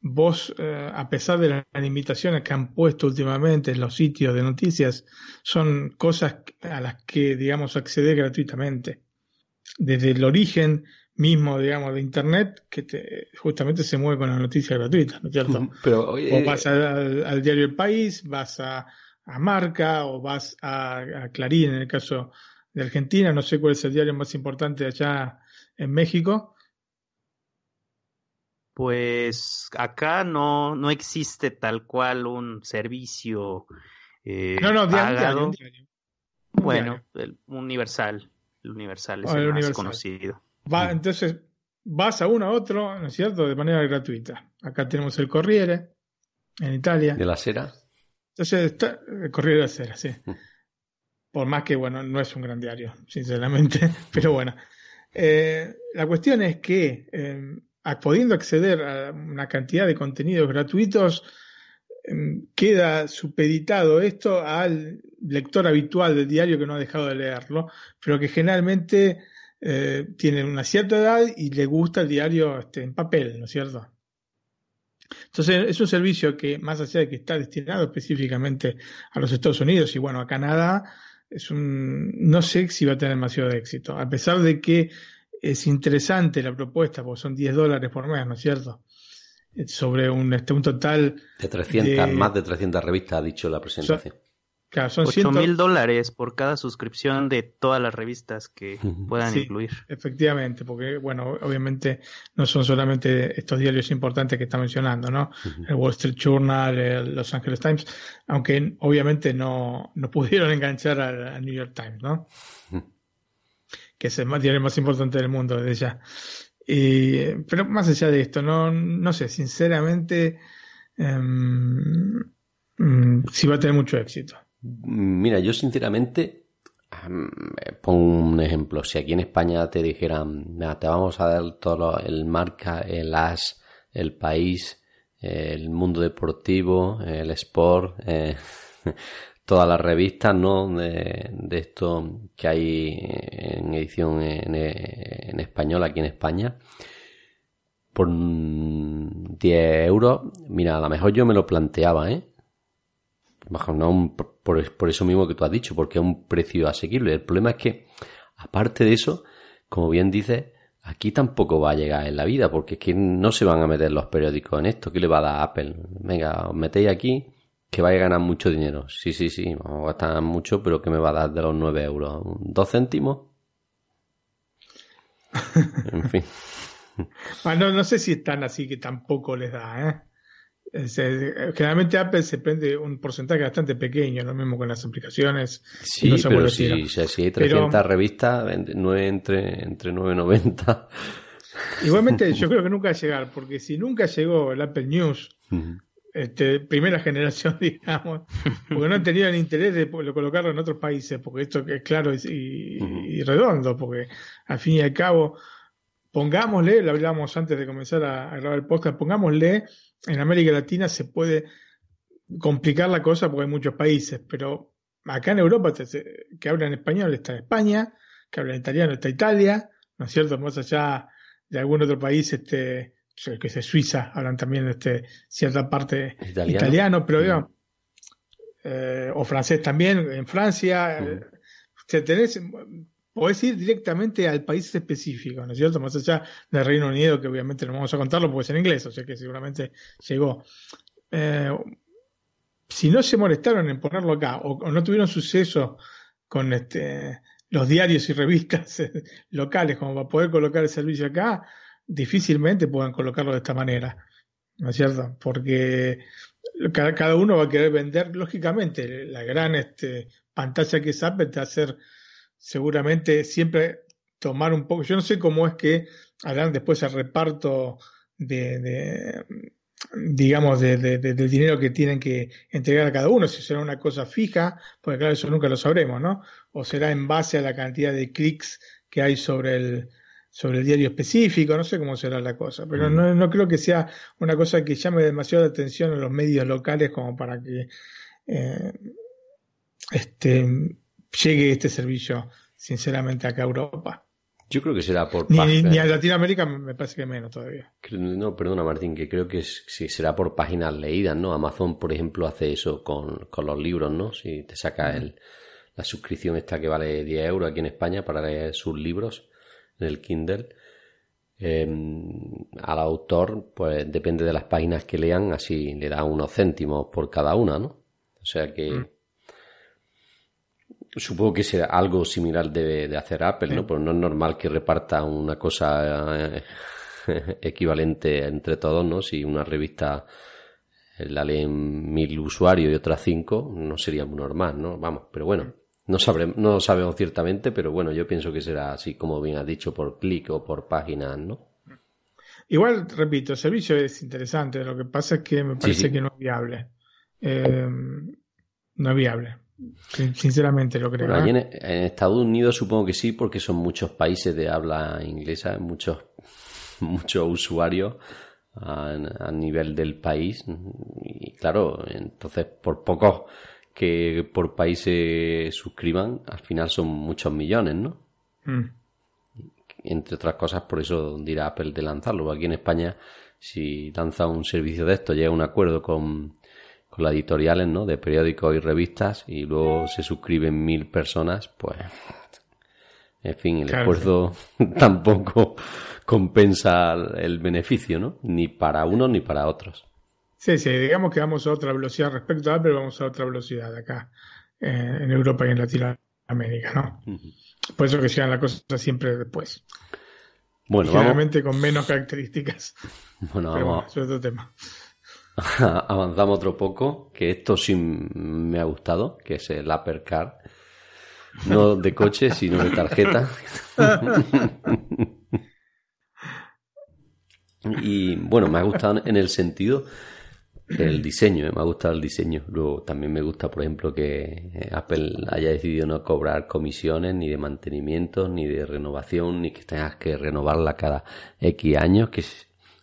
vos, eh, a pesar de las limitaciones que han puesto últimamente en los sitios de noticias, son cosas a las que, digamos, acceder gratuitamente. Desde el origen mismo, digamos, de Internet que te, justamente se mueve con las noticias gratuitas, ¿no es cierto? Pero, o vas al, diario El País, vas a, Marca o vas a, Clarín en el caso de Argentina, no sé cuál es el diario más importante allá en México. Pues acá no, no existe tal cual un servicio eh, no, no, diario, Bueno, el universal. El universal es el, más conocido. Va, entonces vas a uno a otro, ¿no es cierto?, de manera gratuita. Acá tenemos el Corriere, en Italia. ¿De la Sera? Entonces, está, el Corriere de la Sera, sí. Mm. Por más que, bueno, no es un gran diario, sinceramente, pero bueno. Eh, la cuestión es que, eh, pudiendo acceder a una cantidad de contenidos gratuitos, em, queda supeditado esto al lector habitual del diario que no ha dejado de leerlo, pero que generalmente eh, tiene una cierta edad y le gusta el diario este, en papel, ¿no es cierto? Entonces es un servicio que, más allá de que está destinado específicamente a los Estados Unidos y bueno, a Canadá, es un, no sé si va a tener demasiado éxito, a pesar de que es interesante la propuesta, porque son 10 dólares por mes, ¿no es cierto? Sobre un, este, un total... De 300, más de 300 revistas, ha dicho la presentación. Claro, son 8 mil dólares por cada suscripción de todas las revistas que puedan incluir. Efectivamente, porque, bueno, obviamente no son solamente estos diarios importantes que está mencionando, ¿no? El Wall Street Journal, el Los Angeles Times, aunque obviamente no, no pudieron enganchar al, New York Times, ¿no? Que es el diario más importante del mundo desde ya. pero más allá de esto, no, no sé, sinceramente, em, mm, si va a tener mucho éxito. Mira, yo sinceramente pongo un ejemplo. Si aquí en España te dijeran, te vamos a dar todo el marca, el as, el país, el mundo deportivo, el sport, eh, todas las revistas, ¿no? De, esto que hay en edición en, en, español aquí en España. Por 10 euros, mira, a lo mejor yo me lo planteaba, ¿eh? Bajo no por, eso mismo que tú has dicho, porque es un precio asequible. El problema es que, aparte de eso, como bien dices, aquí tampoco va a llegar en la vida, porque es que no se van a meter los periódicos en esto. ¿Qué le va a dar Apple? Venga, os metéis aquí, que vaya a ganar mucho dinero. Sí, sí, sí, vamos a gastar mucho, pero ¿qué me va a dar de los 9 euros? ¿Dos céntimos? en fin. Bueno, no sé si están así que tampoco les da, ¿eh? Generalmente Apple se prende un porcentaje bastante pequeño, lo mismo con las aplicaciones. Sí, pero si, hay 300 revistas, entre, entre 9.90. Igualmente, yo creo que nunca va a llegar, porque si nunca llegó el Apple News, este, primera generación, digamos, porque no han tenido el interés de colocarlo en otros países, porque esto es claro y, redondo, porque al fin y al cabo, pongámosle, lo hablábamos antes de comenzar a, a grabar el podcast, pongámosle en América Latina se puede complicar la cosa porque hay muchos países, pero acá en Europa que hablan español está España, que hablan italiano está Italia, ¿no es cierto? Más allá de algún otro país, este, que es Suiza, hablan también este, cierta parte italiano, pero digamos, eh, o francés también, en Francia. Mm. Eh, tenés, podés ir directamente al país específico, ¿no es cierto? Más allá del Reino Unido, que obviamente no vamos a contarlo porque es en inglés, o sea que seguramente llegó. Eh, si no se molestaron en ponerlo acá o, no tuvieron suceso con este, los diarios y revistas locales como para poder colocar el servicio acá, difícilmente puedan colocarlo de esta manera, ¿no es cierto? Porque cada, uno va a querer vender, lógicamente, la gran este, pantalla que es Apple te va a hacer seguramente siempre tomar un poco, yo no sé cómo es que harán después el reparto de, digamos, de, del dinero que tienen que entregar a cada uno, si será una cosa fija, porque claro, eso nunca lo sabremos, ¿no? O será en base a la cantidad de clics que hay sobre el, sobre el diario específico, no sé cómo será la cosa, pero mm. no, no, creo que sea una cosa que llame demasiada atención a los medios locales como para que eh, este, llegue este servicio, sinceramente, acá a Europa. Yo creo que será por... Ni, ni a Latinoamérica me parece que menos todavía. No, perdona Martín, que creo que sí será por páginas leídas, ¿no? Amazon, por ejemplo, hace eso con, con los libros, ¿no? Si te saca el, la suscripción esta que vale 10 euros aquí en España para leer sus libros en el Kindle, em, al autor, pues depende de las páginas que lean, así le da unos céntimos por cada una, ¿no? O sea que... Mm. Supongo que será algo similar de, hacer Apple, ¿no? Pero no es normal que reparta una cosa eh, equivalente entre todos, ¿no? Si una revista eh, la leen mil usuarios y otras cinco, no sería muy normal, ¿no? Vamos, pero bueno, no, sabremos, no sabemos ciertamente, pero bueno, yo pienso que será así como bien has dicho, por clic o por página, ¿no? Igual, repito, el servicio es interesante, lo que pasa es que me parece que no es viable. Eh, no es viable. Sinceramente lo creo. ¿eh? en, Estados Unidos supongo que sí, porque son muchos países de habla inglesa, muchos, muchos usuarios a, nivel del país. Y claro, entonces por pocos que por país se suscriban, al final son muchos millones, ¿no? Mm. Entre otras cosas, por eso dirá Apple de lanzarlo. Aquí en España, si lanza un servicio de esto, llega a un acuerdo con con las editoriales, ¿no? De periódicos y revistas y luego se suscriben mil personas, pues, en fin, el esfuerzo tampoco compensa el beneficio, ¿no? Ni para unos ni para otros. Sí, sí, digamos que vamos a otra velocidad respecto a Apple, vamos a otra velocidad acá eh, en Europa y en Latinoamérica, ¿no? Por eso que sean la cosa siempre después. Bueno, generalmente con menos características. Bueno, Pero vamos. Bueno, es otro tema. avanzamos otro poco, que esto sí me ha gustado, que es el Apple Car. No de coche, sino de tarjeta. y bueno, me ha gustado en el sentido del diseño, me ha gustado el diseño. Luego también me gusta, por ejemplo, que Apple haya decidido no cobrar comisiones ni de mantenimiento, ni de renovación, ni que tengas que renovarla cada X años, que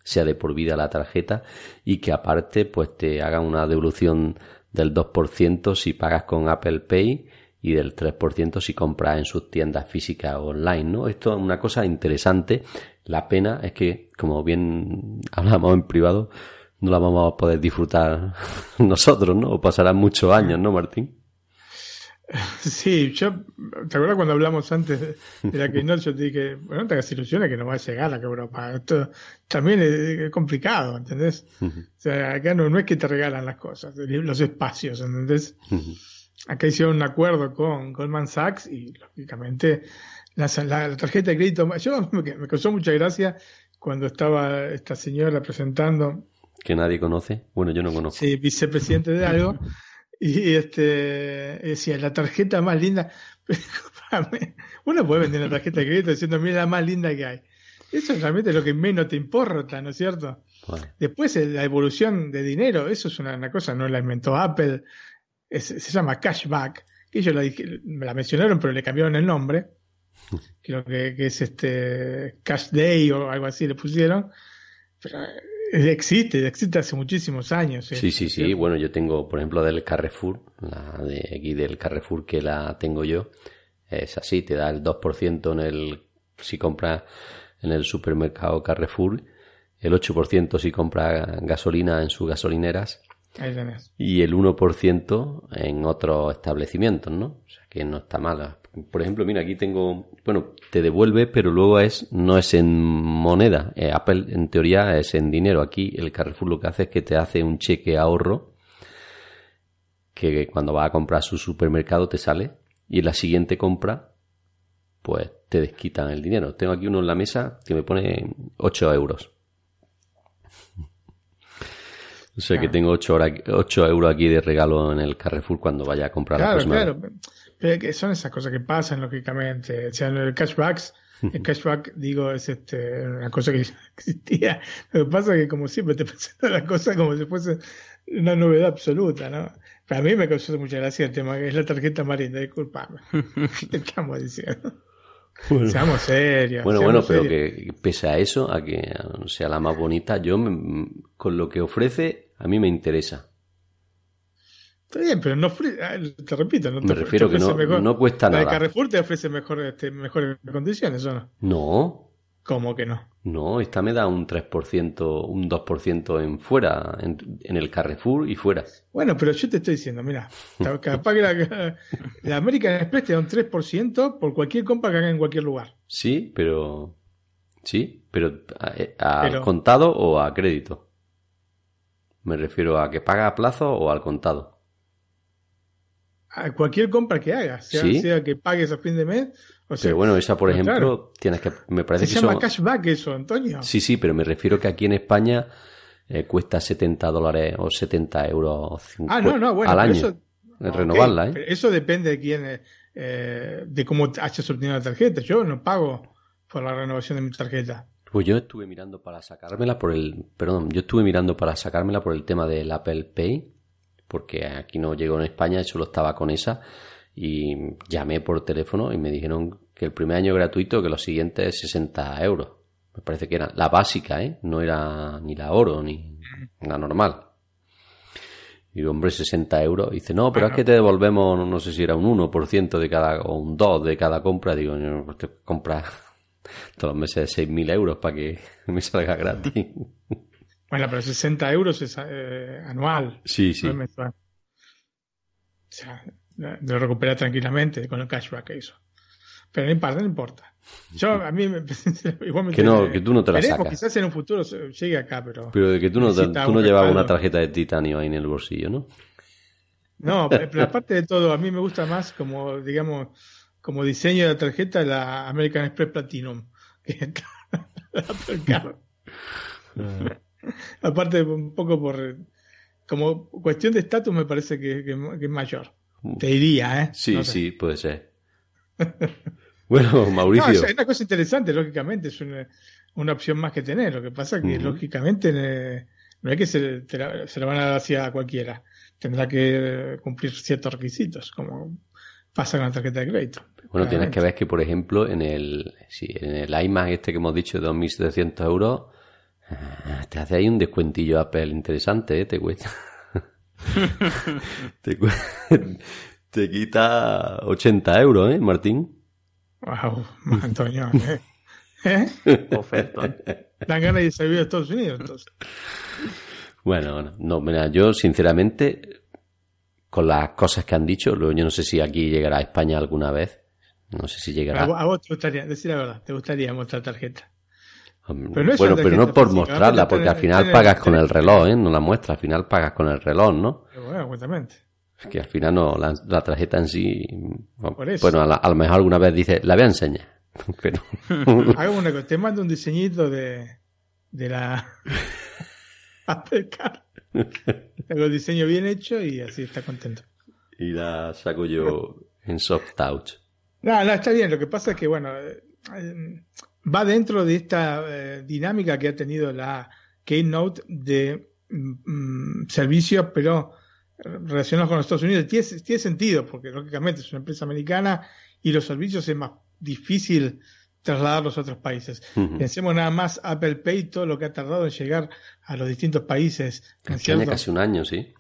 sea de por vida la tarjeta y que aparte pues te haga una devolución del 2% si pagas con Apple Pay y del 3% si compras en sus tiendas físicas o online, ¿no? Esto es una cosa interesante. La pena es que, como bien hablamos en privado, no la vamos a poder disfrutar nosotros, ¿no? O pasarán muchos años, ¿no, Martín? Sí, yo, ¿te acuerdas cuando hablamos antes de la Keynote? Yo te dije, bueno, no te hagas ilusiones que no va a llegar a Europa. Esto también es, complicado, ¿entendés? O sea, acá no, no, es que te regalan las cosas, los espacios, ¿entendés? Acá hicieron un acuerdo con Goldman Sachs y, lógicamente, la, tarjeta de crédito. Yo me, me causó mucha gracia cuando estaba esta señora presentando. Que nadie conoce. Bueno, yo no conozco. Sí, vicepresidente de algo. Y este decía, la tarjeta más linda. Uno puede vender una tarjeta de crédito diciendo, mira la más linda que hay. Eso es realmente lo que menos te importa, ¿no es cierto? Después eh, la evolución de dinero, eso es una, cosa, no la inventó Apple, se llama cashback, que ellos la, me la mencionaron pero le cambiaron el nombre, creo que, que, es este Cash Day o algo así le pusieron, pero existe, existe hace muchísimos años. Sí, sí, sí. Bueno, yo tengo, por ejemplo, del Carrefour, la de aquí del Carrefour que la tengo yo. Es así, te da el 2% en el si compras en el supermercado Carrefour, el 8% si compra gasolina en sus gasolineras y el 1% en otros establecimientos, ¿no? O sea que no está mal. Por ejemplo, mira, aquí tengo, bueno, te devuelve, pero luego es no es en moneda. Eh, Apple en teoría es en dinero. Aquí el Carrefour lo que hace es que te hace un cheque ahorro que cuando vas a comprar su supermercado te sale y en la siguiente compra pues te desquitan el dinero. Tengo aquí uno en la mesa que me pone 8 euros. O sea que tengo 8, euros aquí de regalo en el Carrefour cuando vaya a comprar claro, la Claro, pero que son esas cosas que pasan, lógicamente. O sea, el cashback, el cashback, digo, es este, una cosa que existía. Lo que pasa es que, como siempre, te presentan la cosa como si fuese una novedad absoluta, ¿no? Para mí me causó mucha gracia el tema que es la tarjeta marina, disculpame. ¿Qué estamos diciendo? Seamos serios. Bueno, bueno, pero que pese a eso, a que sea la más bonita, yo con lo que ofrece, a mí me interesa. Está bien, pero no ah, te repito, no te, me refiero que no, no cuesta nada. La Carrefour te ofrece mejor, este, mejores condiciones, ¿o no? No. ¿Cómo que no? No, esta me da un 3%, un 2% en fuera, en, el Carrefour y fuera. Bueno, pero yo te estoy diciendo, mira, capaz que la, la, American Express te da un 3% por cualquier compra que haga en cualquier lugar. Sí, pero... Sí, pero ¿a, contado o a crédito? Me refiero a que paga a plazo o al contado. A cualquier compra que hagas, sea, sea que pagues a fin de mes pero bueno, esa, por ejemplo, tienes que. Me parece Se llama cashback eso, Antonio. Sí, sí, pero me refiero que aquí en España eh, cuesta 70 dólares o 70 euros ah, no, no, bueno, al año. Eso, renovarla, ¿eh? eso depende de quién, eh, de cómo hayas obtenido la tarjeta. Yo no pago por la renovación de mi tarjeta. Pues yo estuve mirando para sacármela por el. Perdón, yo estuve mirando para sacármela por el tema del Apple Pay, porque aquí no llegó en España, solo estaba con esa y llamé por teléfono y me dijeron que el primer año gratuito, que los siguientes 60 euros. Me parece que era la básica, ¿eh? No era ni la oro ni la normal. Y digo, hombre, 60 euros. Dice, no, pero es que te devolvemos, no sé si era un 1% de cada, o un 2 de cada compra. Digo, no, pues te compras todos los meses 6.000 euros para que me salga gratis. Bueno, pero 60 euros es eh, anual. Sí, sí. o sea, lo recupera tranquilamente con el cashback que hizo. Pero no importa, no importa. Yo, a mí, igualmente. Que, no, que tú no te la sacas. Quizás en un futuro llegue acá, pero. Pero de que tú no, tú no llevabas una tarjeta de titanio ahí en el bolsillo, ¿no? No, pero aparte de todo, a mí me gusta más como, digamos, como diseño de la tarjeta la American Express Platinum. Que aparte, un poco por. Como cuestión de estatus, me parece que, que, es mayor. Mm. Te diría, ¿eh? Sí, sí, puede ser. Bueno, Mauricio. No, es una cosa interesante, lógicamente, es una, opción más que tener. Lo que pasa es que, lógicamente, no es que se, se lo van a dar hacia cualquiera. Tendrá que cumplir ciertos requisitos, como pasa con la tarjeta de crédito. Bueno, tienes que ver que, por ejemplo, en el, sí, en el iMac este que hemos dicho de 2.700 euros, te hace ahí un descuentillo Apple interesante, ¿eh? Te cuesta. te, te quita 80 euros, ¿eh, Martín? Wow, Antonio. ¿eh? ¿Eh? Oferta. Dan ganas de salir a Estados Unidos, entonces. Bueno, bueno, no, mira, yo sinceramente, con las cosas que han dicho, luego yo no sé si aquí llegará a España alguna vez. No sé si llegará. A vos, te gustaría, decir la verdad, te gustaría mostrar tarjeta. Pero bueno, pero no por mostrarla, porque al final pagas con el reloj, ¿eh? No la muestras, al final pagas con el reloj, ¿no? Bueno, justamente que al final no, la, tarjeta en sí, bueno, a, lo mejor alguna vez dice, la voy a enseñar. Pero... Hago una cosa, te mando un diseñito de, de la Apple Car. Tengo el diseño bien hecho y así está contento. Y la saco yo en soft touch. No, no, está bien. Lo que pasa es que, bueno, eh, va dentro de esta eh, dinámica que ha tenido la Keynote de mm, mm, servicios, pero relacionados con los Estados Unidos. Tiene, sentido, porque lógicamente es una empresa americana y los servicios es más difícil trasladar los otros países. Pensemos nada más Apple Pay, todo lo que ha tardado en llegar a los distintos países. Tiene casi un año, sí.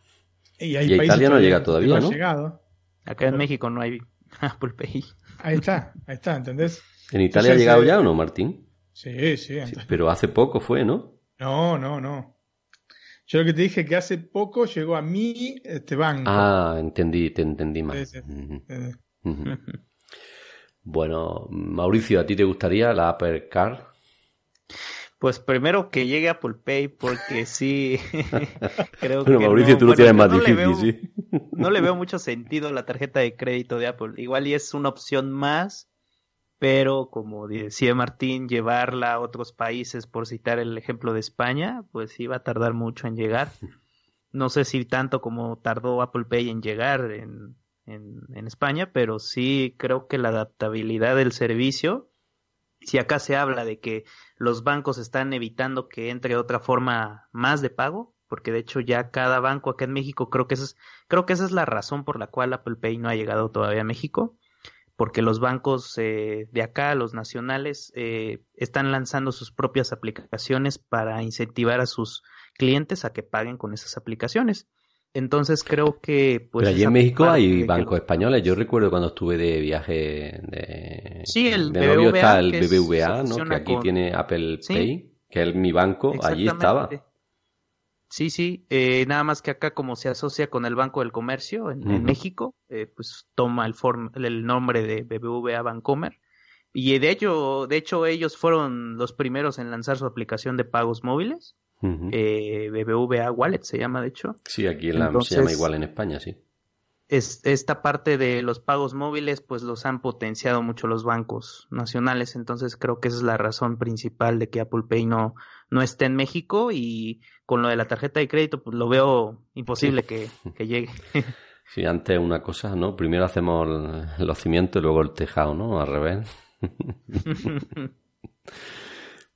Y, hay Italia no llega todavía, ¿no? Llegado. Acá en México no hay Apple Pay. Ahí está, ahí está, ¿entendés? ¿En Italia ha llegado ya o no, Martín? Sí, sí. Pero hace poco fue, ¿no? No, no, no. Yo lo que te dije que hace poco llegó a mí este banco. Ah, entendí, te entendí mal. Bueno, Mauricio, ¿a ti te gustaría la Apple Car? Pues primero que llegue Apple Pay, porque sí, creo bueno, Mauricio, tú lo tienes más difícil, sí. no le veo mucho sentido a la tarjeta de crédito de Apple. Igual y es una opción más, pero como decía Martín, llevarla a otros países, por citar el ejemplo de España, pues va a tardar mucho en llegar. No sé si tanto como tardó Apple Pay en llegar en, en, España, pero sí creo que la adaptabilidad del servicio, si acá se habla de que los bancos están evitando que entre otra forma más de pago, porque de hecho ya cada banco acá en México creo que esa es, creo que esa es la razón por la cual Apple Pay no ha llegado todavía a México, porque los bancos eh, de acá, los nacionales, eh, están lanzando sus propias aplicaciones para incentivar a sus clientes a que paguen con esas aplicaciones. Entonces creo que... Pues, Pero allí en México hay bancos españoles. Yo recuerdo cuando estuve de viaje de... Sí, el BBVA. está el BBVA, ¿no? Que aquí tiene Apple Pay, que es mi banco, allí estaba. Sí, sí, eh, nada más que acá como se asocia con el Banco del Comercio en, México, eh, pues toma el, el nombre de BBVA Bancomer. Y de hecho, de hecho ellos fueron los primeros en lanzar su aplicación de pagos móviles eh, BBVA Wallet se llama, de hecho. Sí, aquí en la, se llama igual en España, sí. Es, esta parte de los pagos móviles, pues los han potenciado mucho los bancos nacionales, entonces creo que esa es la razón principal de que Apple Pay no, no esté en México y con lo de la tarjeta de crédito, pues lo veo imposible que, que llegue. Sí, antes una cosa, ¿no? Primero hacemos los cimientos y luego el tejado, ¿no? Al revés.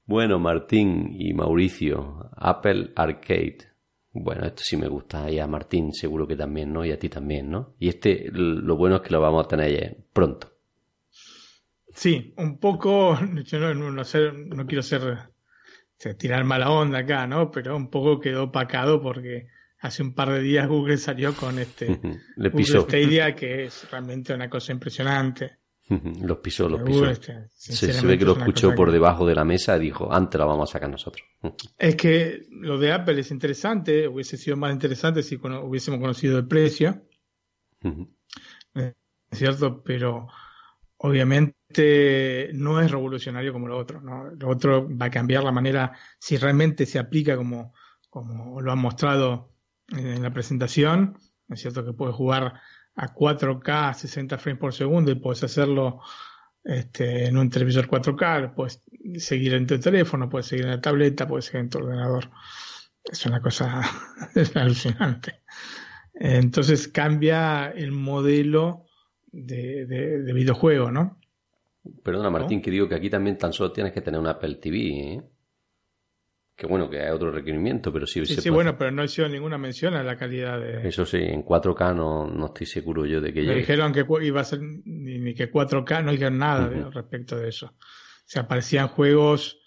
Bueno, Martín y Mauricio, Apple Arcade. Bueno, esto sí me gusta. Y a Martín seguro que también, ¿no? Y a ti también, ¿no? Y este, lo bueno es que lo vamos a tener pronto. Sí, un poco, yo no, no, no quiero ser, tirar mala onda acá, ¿no? Pero un poco quedó opacado porque hace un par de días Google salió con este Le Google Stadia, que es realmente una cosa impresionante. Los pisó, los pisó. se, ve que lo escuchó por debajo de la mesa y dijo, antes la vamos a sacar nosotros. Es que lo de Apple es interesante, hubiese sido más interesante si hubiésemos conocido el precio. Es cierto, pero obviamente no es revolucionario como lo otro. Lo otro va a cambiar la manera, si realmente se aplica como, como lo han mostrado en la presentación. Es cierto que puede jugar a 4K 60 frames por segundo y puedes hacerlo este, en un televisor 4K, puedes seguir en tu teléfono, puedes seguir en la tableta, puedes seguir en tu ordenador. Es una cosa alucinante. Entonces cambia el modelo de, de, videojuego, ¿no? Perdona, Martín, que digo que aquí también tan solo tienes que tener una Apple TV. ¿eh? Que bueno, que hay otro requerimiento, pero sí. Sí, sí bueno, pero no hecho ninguna mención a la calidad de. Eso sí, en 4K no, no estoy seguro yo de que Me dijeron que iba a ser ni, que 4K, no dijeron nada respecto de eso. O sea, aparecían juegos,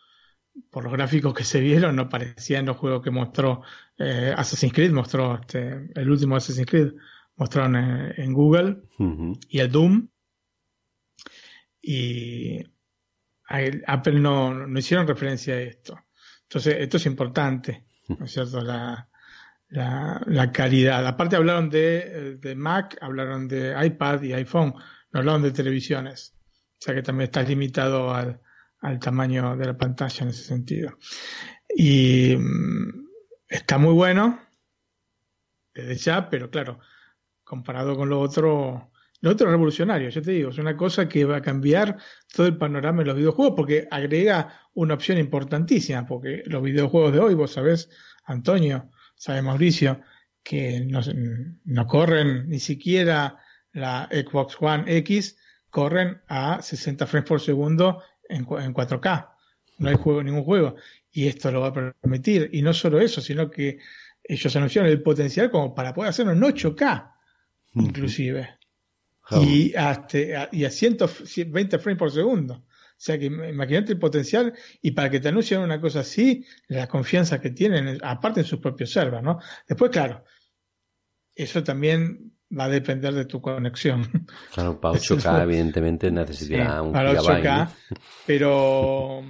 por los gráficos que se vieron, no parecían los juegos que mostró eh, Assassin's Creed, mostró este, el último Assassin's Creed, mostraron en, Google, y el Doom. Y Apple no, no hicieron referencia a esto. Entonces, esto es importante, ¿no es cierto? La, la, calidad. Aparte hablaron de, de, Mac, hablaron de iPad y iPhone, no hablaron de televisiones. O sea que también está limitado al, al tamaño de la pantalla en ese sentido. Y mm, está muy bueno desde ya, pero claro, comparado con lo otro, lo otro es revolucionario, yo te digo, es una cosa que va a cambiar todo el panorama de los videojuegos porque agrega una opción importantísima, porque los videojuegos de hoy, vos sabés, Antonio, sabe Mauricio, que no, no corren ni siquiera la Xbox One X, corren a 60 frames por segundo en, en 4K. No hay juego, ningún juego. Y esto lo va a permitir. Y no solo eso, sino que ellos anunciaron el potencial como para poder hacerlo en 8K, inclusive y, hasta, y a 120 frames por segundo. O sea que imagínate el potencial y para que te anuncien una cosa así, la confianza que tienen, aparte en sus propios servers, ¿no? Después, claro, eso también va a depender de tu conexión. Claro, para 8K evidentemente necesitará un para 8K, pero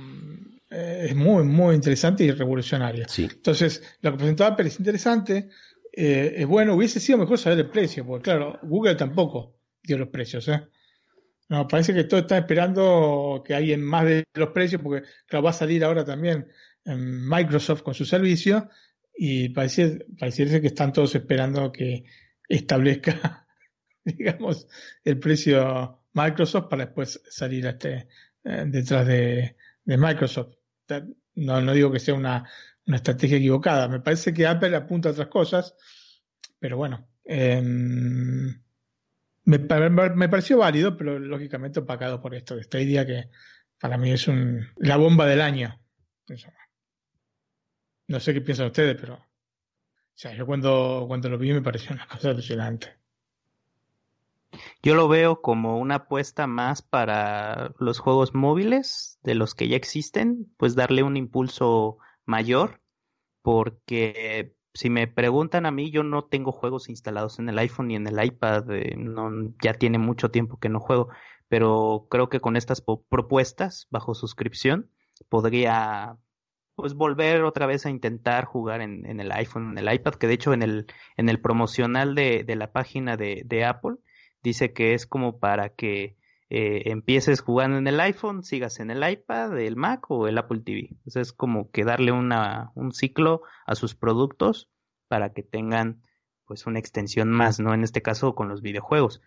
eh, es muy, muy interesante y revolucionario. Entonces, lo que presentaba Apple es interesante, eh, es bueno, hubiese sido mejor saber el precio, porque claro, Google tampoco los precios, ¿eh? No, parece que todo está esperando que alguien más de los precios, porque claro, va a salir ahora también Microsoft con su servicio y parece, parece que están todos esperando que establezca, digamos, el precio Microsoft para después salir este, eh, detrás de, Microsoft. No, no digo que sea una, una, estrategia equivocada, me parece que Apple apunta a otras cosas, pero bueno, em, me, me, pareció válido, pero lógicamente opacado por esto de esta idea que para mí es un, la bomba del año. No sé qué piensan ustedes, pero o sea, yo cuando, cuando lo vi me pareció una cosa alucinante. Yo lo veo como una apuesta más para los juegos móviles de los que ya existen, pues darle un impulso mayor, porque si me preguntan a mí, yo no tengo juegos instalados en el iPhone ni en el iPad, eh, no, ya tiene mucho tiempo que no juego, pero creo que con estas propuestas bajo suscripción podría pues volver otra vez a intentar jugar en, en, el iPhone, en el iPad, que de hecho en el, en el promocional de, de la página de, de, Apple dice que es como para que eh, empieces jugando en el iPhone, sigas en el iPad, el Mac o el Apple TV. Entonces es como que darle una, un ciclo a sus productos para que tengan pues una extensión más, ¿no? En este caso con los videojuegos.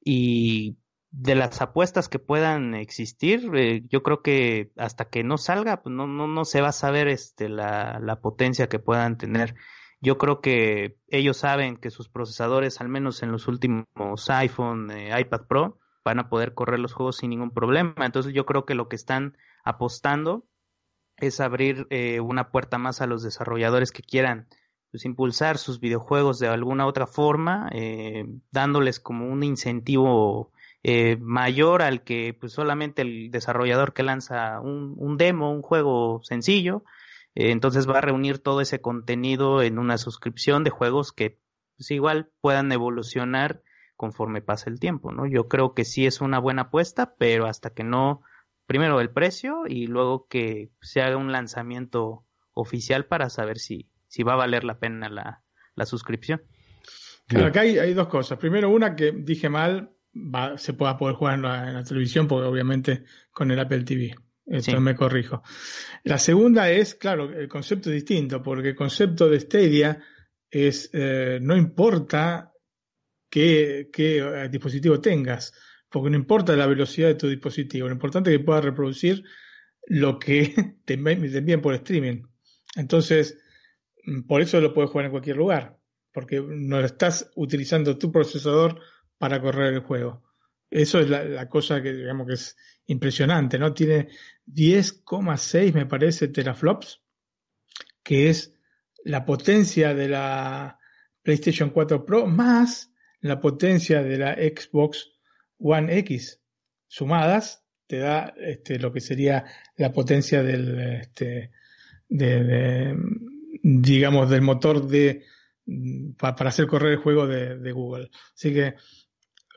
Y de las apuestas que puedan existir, eh, yo creo que hasta que no salga, pues no, no, no se va a saber este, la, potencia que puedan tener. Yo creo que ellos saben que sus procesadores, al menos en los últimos iPhone, eh, iPad Pro, van a poder correr los juegos sin ningún problema. Entonces yo creo que lo que están apostando es abrir eh, una puerta más a los desarrolladores que quieran pues, impulsar sus videojuegos de alguna otra forma, dándoles como un incentivo eh, mayor al que pues solamente el desarrollador que lanza un, un demo, un juego sencillo, eh, entonces va a reunir todo ese contenido en una suscripción de juegos que pues igual puedan evolucionar conforme pase el tiempo, ¿no? Yo creo que sí es una buena apuesta, pero hasta que no, primero el precio y luego que se haga un lanzamiento oficial para saber si, si va a valer la pena la, la suscripción. acá hay, hay, dos cosas. Primero, una que dije mal, se pueda poder jugar en la, televisión, porque obviamente con el Apple TV. Esto me corrijo. La segunda es, claro, el concepto es distinto, porque el concepto de Stadia es, eh, no importa qué, eh, dispositivo tengas, porque no importa la velocidad de tu dispositivo, lo importante es que puedas reproducir lo que te, envíen por streaming. Entonces, mm, por eso lo puedes jugar en cualquier lugar, porque no estás utilizando tu procesador para correr el juego. Eso es la, cosa que digamos que es impresionante, ¿no? Tiene 10,6 me parece teraflops, que es la potencia de la PlayStation 4 Pro más la potencia de la Xbox One X sumadas te da este, lo que sería la potencia del este, de, digamos del motor de para hacer correr el juego de, de Google. Así que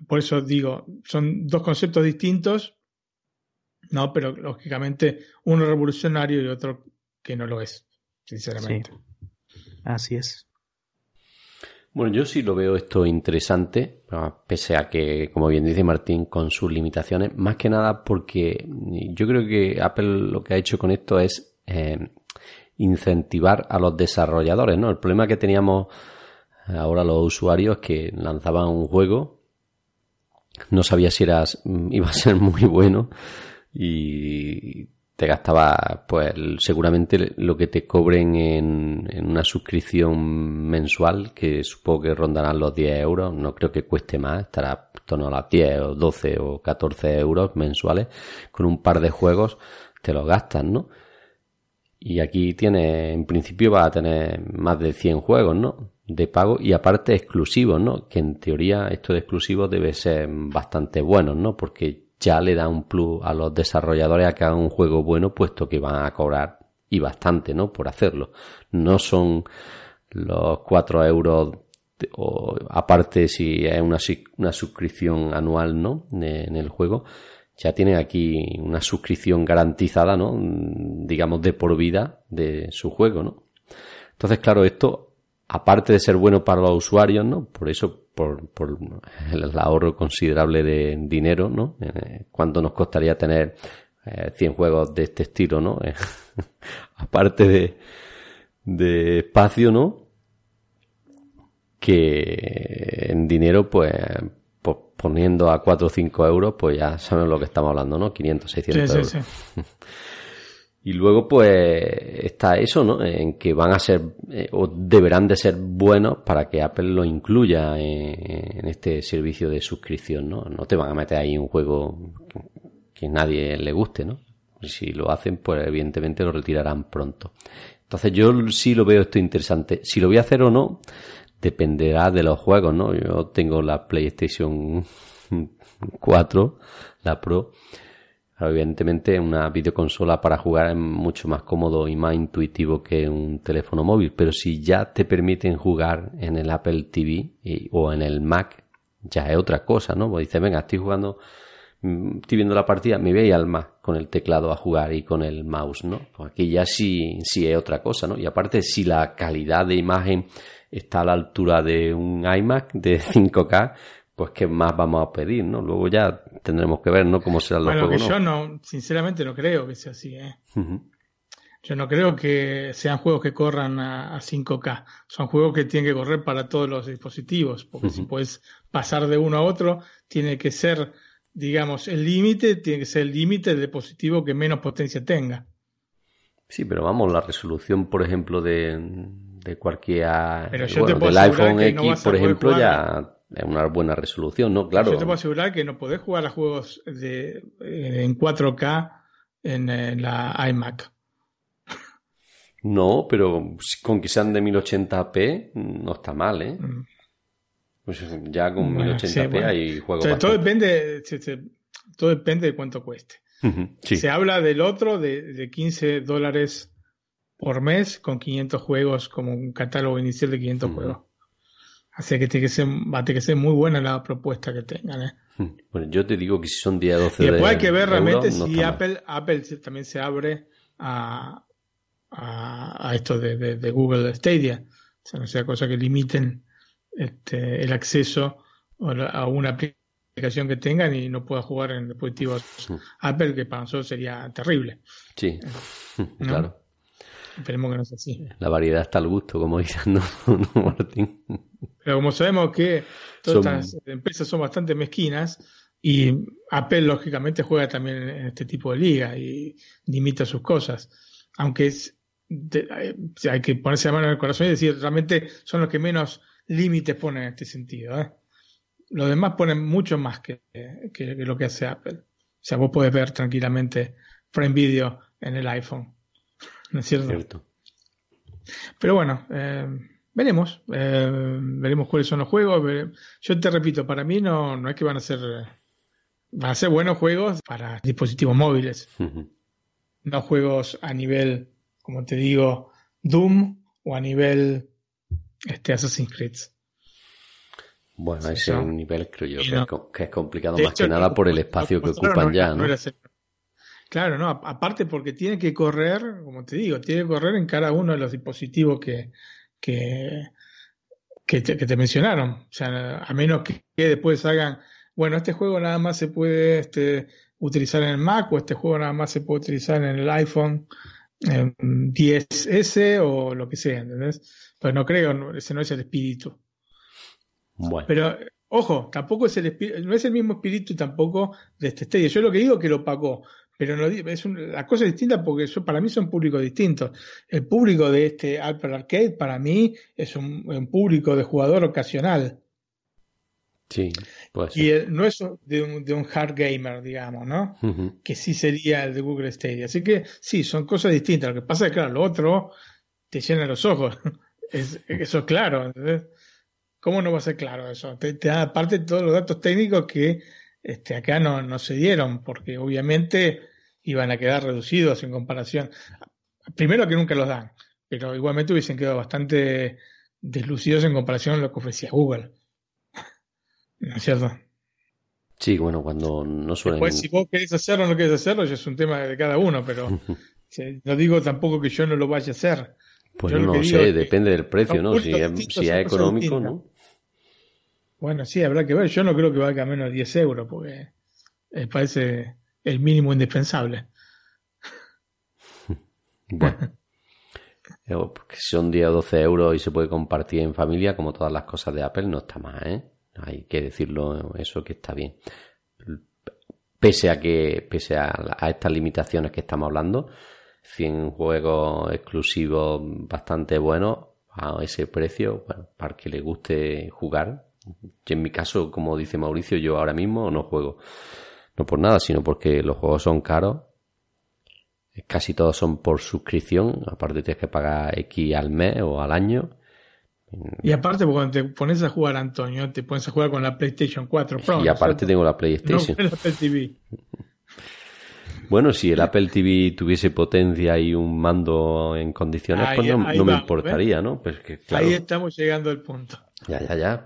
por eso digo, son dos conceptos distintos, no, pero lógicamente uno revolucionario y otro que no lo es, sinceramente. Así es. Bueno, yo sí lo veo esto interesante, pese a que, como bien dice Martín, con sus limitaciones, más que nada porque yo creo que Apple lo que ha hecho con esto es eh, incentivar a los desarrolladores, ¿no? El problema que teníamos ahora los usuarios que lanzaban un juego no sabía si eras, mm, iba a ser muy bueno y te gastaba pues seguramente lo que te cobren en, en, una suscripción mensual que supongo que rondarán los 10 euros no creo que cueste más estará torno a las 10 o 12 o 14 euros mensuales con un par de juegos te los gastas ¿no? y aquí tiene en principio va a tener más de 100 juegos ¿no? de pago y aparte exclusivos, ¿no? Que en teoría esto de exclusivos debe ser bastante bueno, ¿no? Porque ya le da un plus a los desarrolladores a que hagan un juego bueno, puesto que van a cobrar y bastante, ¿no? Por hacerlo. No son los 4 euros o aparte si es una, una suscripción anual, ¿no? en el juego, ya tienen aquí una suscripción garantizada, ¿no? Digamos de por vida de su juego, ¿no? Entonces, claro, esto, aparte de ser bueno para los usuarios, ¿no? Por eso, por, por el ahorro considerable de dinero, ¿no? Eh, ¿Cuánto nos costaría tener 100 eh, juegos de este estilo, ¿no? aparte de, de espacio, ¿no? Que en dinero, pues, pues, poniendo a 4 o 5 euros, pues ya sabemos lo que estamos hablando, ¿no? 500, 600 euros. Y luego, pues, está eso, ¿no? En que van a ser, eh, o deberán de ser buenos para que Apple lo incluya en, este servicio de suscripción, ¿no? No te van a meter ahí un juego que nadie le guste, ¿no? Si lo hacen, pues evidentemente lo retirarán pronto. Entonces yo sí lo veo esto interesante. Si lo voy a hacer o no, dependerá de los juegos, ¿no? Yo tengo la PlayStation 4, la Pro. Evidentemente una videoconsola para jugar es mucho más cómodo y más intuitivo que un teléfono móvil, pero si ya te permiten jugar en el Apple TV o en el Mac, ya es otra cosa, ¿no? Pues dices, venga, estoy jugando Mm, estoy viendo la partida, me voy al más con el teclado a jugar y con el mouse, ¿no? Pues aquí ya sí, sí es otra cosa, ¿no? Y aparte, si la calidad de imagen está a la altura de un iMac de 5K, pues qué más vamos a pedir, ¿no? Luego ya tendremos que ver, ¿no? Cómo será los bueno, Que yo no, sinceramente no creo que sea así, ¿eh? Yo no creo que sean juegos que corran a, 5K. Son juegos que tienen que correr para todos los dispositivos, porque si puedes pasar de uno a otro, tiene que ser digamos, el límite tiene que ser el límite del dispositivo que menos potencia tenga. Sí, pero vamos, la resolución, por ejemplo, de, de cualquier bueno, del iPhone X, por ejemplo, ya es una buena resolución, ¿no? Claro. Yo te puedo asegurar que no podés jugar a juegos de, eh, en 4K en, la iMac. No, pero con que sean de 1080p no está mal, ¿eh? Mm. Pues ya con 1080p hay juegos. todo depende, todo depende de cuánto cueste. Se habla del otro de, 15 dólares por mes con 500 juegos, como un catálogo inicial de 500 juegos. Así que tiene que ser, va a tener que ser muy buena la propuesta que tengan. ¿eh? Bueno, yo te digo que si son día 12 Y después hay que ver realmente si Apple, Apple también se abre a, a, esto de, de, Google Stadia. O sea, no sea cosa que limiten este, el acceso a una aplicación que tengan y no pueda jugar en dispositivos Apple, que para nosotros sería terrible. Sí, claro. Esperemos que no sea así. La variedad está al gusto, como dicen, ¿no, Martín? Pero como sabemos que todas estas empresas son bastante mezquinas y Apple lógicamente juega también en este tipo de liga y limita sus cosas. Aunque es, hay que ponerse la mano en el corazón y decir, realmente son los que menos límites pone en este sentido. ¿eh? Los demás ponen mucho más que, lo que hace Apple. O sea, vos podés ver tranquilamente Frame Video en el iPhone. ¿No es cierto? Pero bueno, eh, veremos. Eh, veremos cuáles son los juegos. Yo te repito, para mí no, no es que van a ser. Van a ser buenos juegos para dispositivos móviles. No juegos a nivel, como te digo, Doom o a nivel este Assassin's Creed. Bueno, ese es un nivel creo yo que, es complicado más que nada por el espacio que ocupan ya, ¿no? claro, no, aparte porque tiene que correr, como te digo, tiene que correr en cada uno de los dispositivos que, que, que, te, mencionaron. O sea, a menos que, después hagan, bueno, este juego nada más se puede este, utilizar en el Mac o este juego nada más se puede utilizar en el iPhone 10S o lo que sea, ¿entendés? Pues no creo, ese no es el espíritu. Pero, ojo, tampoco es el espíritu, no es el mismo espíritu tampoco de este estadio. Yo lo que digo es que lo pagó, pero no, es la cosa es distinta porque eso, para mí son públicos distintos. El público de este Apple Arcade para mí es un, público de jugador ocasional. Sí, puede ser. Y no es de un, de un hard gamer, digamos, ¿no? Que sí sería el de Google Stadia. Así que sí, son cosas distintas. Lo que pasa es que, claro, lo otro te llena los ojos. Es, eso es claro. ¿Cómo no va a ser claro eso? Te, da aparte todos los datos técnicos que Este, acá no, no se dieron porque obviamente iban a quedar reducidos en comparación. Primero que nunca los dan, pero igualmente hubiesen quedado bastante deslucidos en comparación a lo que ofrecía Google. ¿No es cierto? Sí, bueno, cuando no suelen... Pues si vos querés hacerlo o no querés hacerlo, ya es un tema de cada uno, pero no digo tampoco que yo no lo vaya a hacer. Pues yo no sé, depende del precio, ¿no? Si si es económico, ¿no? Bueno, sí, habrá que ver. Yo no creo que valga menos de 10 euros, porque me parece el mínimo indispensable. bueno. son 10 o 12 euros y se puede compartir en familia, como todas las cosas de Apple, no está mal, ¿eh? Hay que decirlo, eso que está bien. Pese a que, pese a, estas limitaciones que estamos hablando, 100 juegos exclusivos bastante buenos a ese precio, bueno, para que le guste jugar. Y en mi caso, como dice Mauricio, yo ahora mismo no juego. No por nada, sino porque los juegos son caros. Casi todos son por suscripción. Aparte tienes que pagar X al mes o al año. Y aparte, cuando te pones a jugar, Antonio, te pones a jugar con la PlayStation 4 Pro. Y aparte tengo la PlayStation. Bueno, si el Apple TV tuviese potencia y un mando en condiciones, pues no, me importaría, ¿no? Pues que, Ahí estamos llegando al punto. Ya, ya, ya.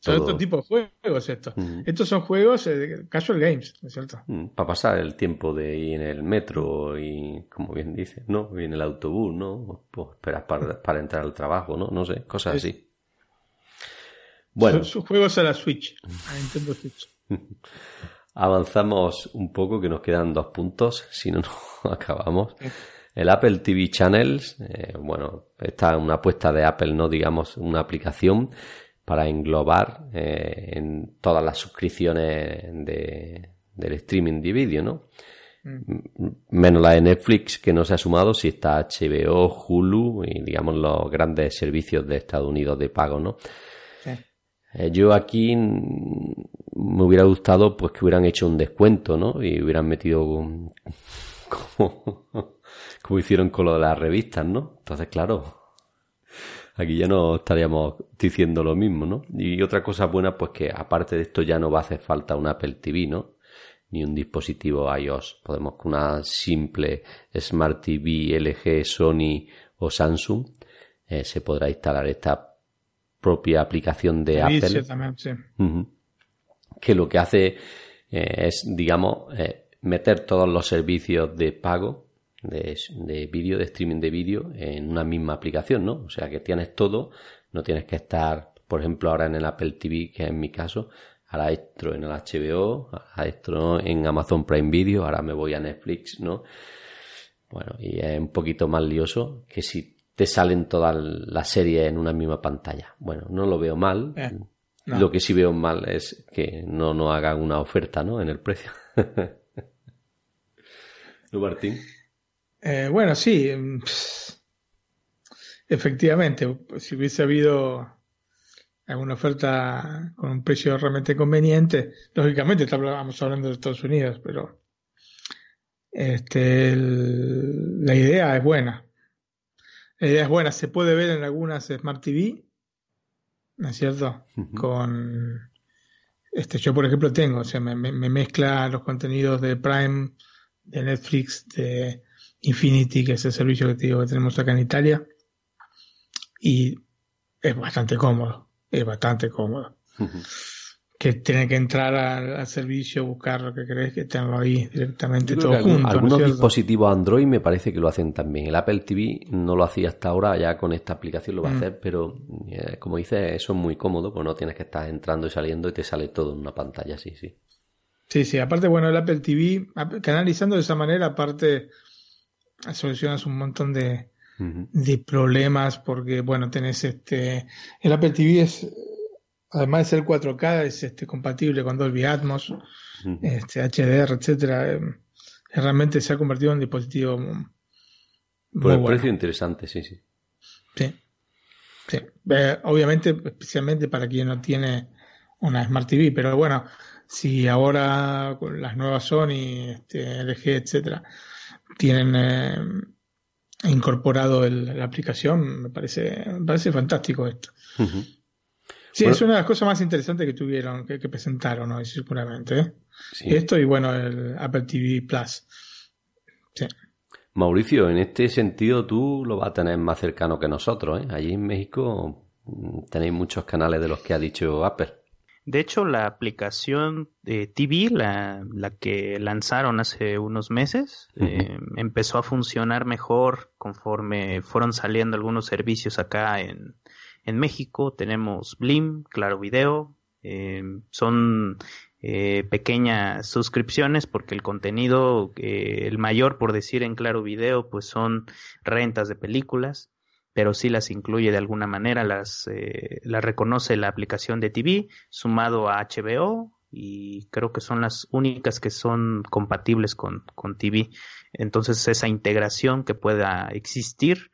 Son otro tipo de juegos estos. Estos son juegos eh, casual games, ¿no es cierto? Para pasar el tiempo de ir en el metro y, como bien dices, ¿no? Y en el autobús, ¿no? Pues esperas para, entrar al trabajo, ¿no? No sé, cosas así. Bueno. Sus juegos a la Switch, a Nintendo Switch. Avanzamos un poco, que nos quedan dos puntos, si no, no acabamos. El Apple TV Channels, eh, bueno, esta es una apuesta de Apple, no digamos una aplicación para englobar eh, en todas las suscripciones de, del streaming de vídeo, ¿no? Mm. Menos la de Netflix que no se ha sumado, si está HBO, Hulu y digamos los grandes servicios de Estados Unidos de pago, ¿no? Eh, yo aquí me hubiera gustado pues que hubieran hecho un descuento, ¿no? Y hubieran metido como, como hicieron con lo de las revistas, ¿no? Entonces, claro, aquí ya no estaríamos diciendo lo mismo, ¿no? Y otra cosa buena, pues que aparte de esto ya no va a hacer falta un Apple TV, ¿no? Ni un dispositivo iOS. Podemos con una simple Smart TV LG, Sony o Samsung eh, se podrá instalar esta propia aplicación de Apple. Que lo que hace eh, es, digamos, eh, meter todos los servicios de pago de, vídeo, de streaming de vídeo en una misma aplicación, ¿no? O sea que tienes todo, no tienes que estar, por ejemplo, ahora en el Apple TV, que es mi caso, ahora esto en el HBO, ahora esto en Amazon Prime Video, ahora me voy a Netflix, ¿no? Bueno, y es un poquito más lioso que si te salen todas las series en una misma pantalla. Bueno, no lo veo mal. Eh, lo que sí veo mal es que no nos hagan una oferta, ¿no? En el precio. ¿No, Martín? Eh, bueno, sí. Mm, efectivamente, si hubiese habido alguna oferta con un precio realmente conveniente, lógicamente estábamos hablando de Estados Unidos, pero este, la idea es buena. La idea es buena, se puede ver en algunas Smart TV, ¿no es cierto? Con este, yo por ejemplo tengo, o sea, me, me mezcla los contenidos de Prime, de Netflix, de Infinity, que es el servicio que, te digo que tenemos acá en Italia. Y es bastante cómodo, es bastante cómodo. Que tiene que entrar al, servicio, buscar lo que crees, que tenerlo ahí directamente todo junto. Algunos dispositivos Android me parece que lo hacen también. El Apple TV no lo hacía hasta ahora, ya con esta aplicación lo va a mm. hacer, pero eh, como dices, eso es muy cómodo, pues no tienes que estar entrando y saliendo y te sale todo en una pantalla, sí, sí. Sí, sí, aparte, bueno, el Apple TV, canalizando de esa manera, aparte solucionas un montón de, de problemas porque, bueno, tenés este, el Apple TV es, además de ser 4K, es este, compatible con Dolby Atmos, este, HDR, etcétera. Em, realmente se ha convertido en un dispositivo por el precio interesante, sí, sí. Sí. sí. Eh, obviamente, especialmente para quien no tiene una Smart TV, pero bueno, si ahora con las nuevas Sony, este, LG, etcétera, tienen eh, incorporado la aplicación, me parece, me parece fantástico esto. Sí, es una de las cosas más interesantes que tuvieron, que, presentaron hoy, seguramente. ¿eh? Esto y bueno, el Apple TV Plus. Mauricio, en este sentido tú lo vas a tener más cercano que nosotros. ¿eh? Allí en México mm, tenéis muchos canales de los que ha dicho Apple. De hecho, la aplicación de TV, la, que lanzaron hace unos meses, eh, empezó a funcionar mejor conforme fueron saliendo algunos servicios acá en, en México. Tenemos Blim, Claro Video, eh, son eh, pequeñas suscripciones porque el contenido, el mayor por decir en Claro Video, pues son rentas de películas pero sí las incluye de alguna manera, las, eh, reconoce la aplicación de TV sumado a HBO y creo que son las únicas que son compatibles con, con TV. Entonces esa integración que pueda existir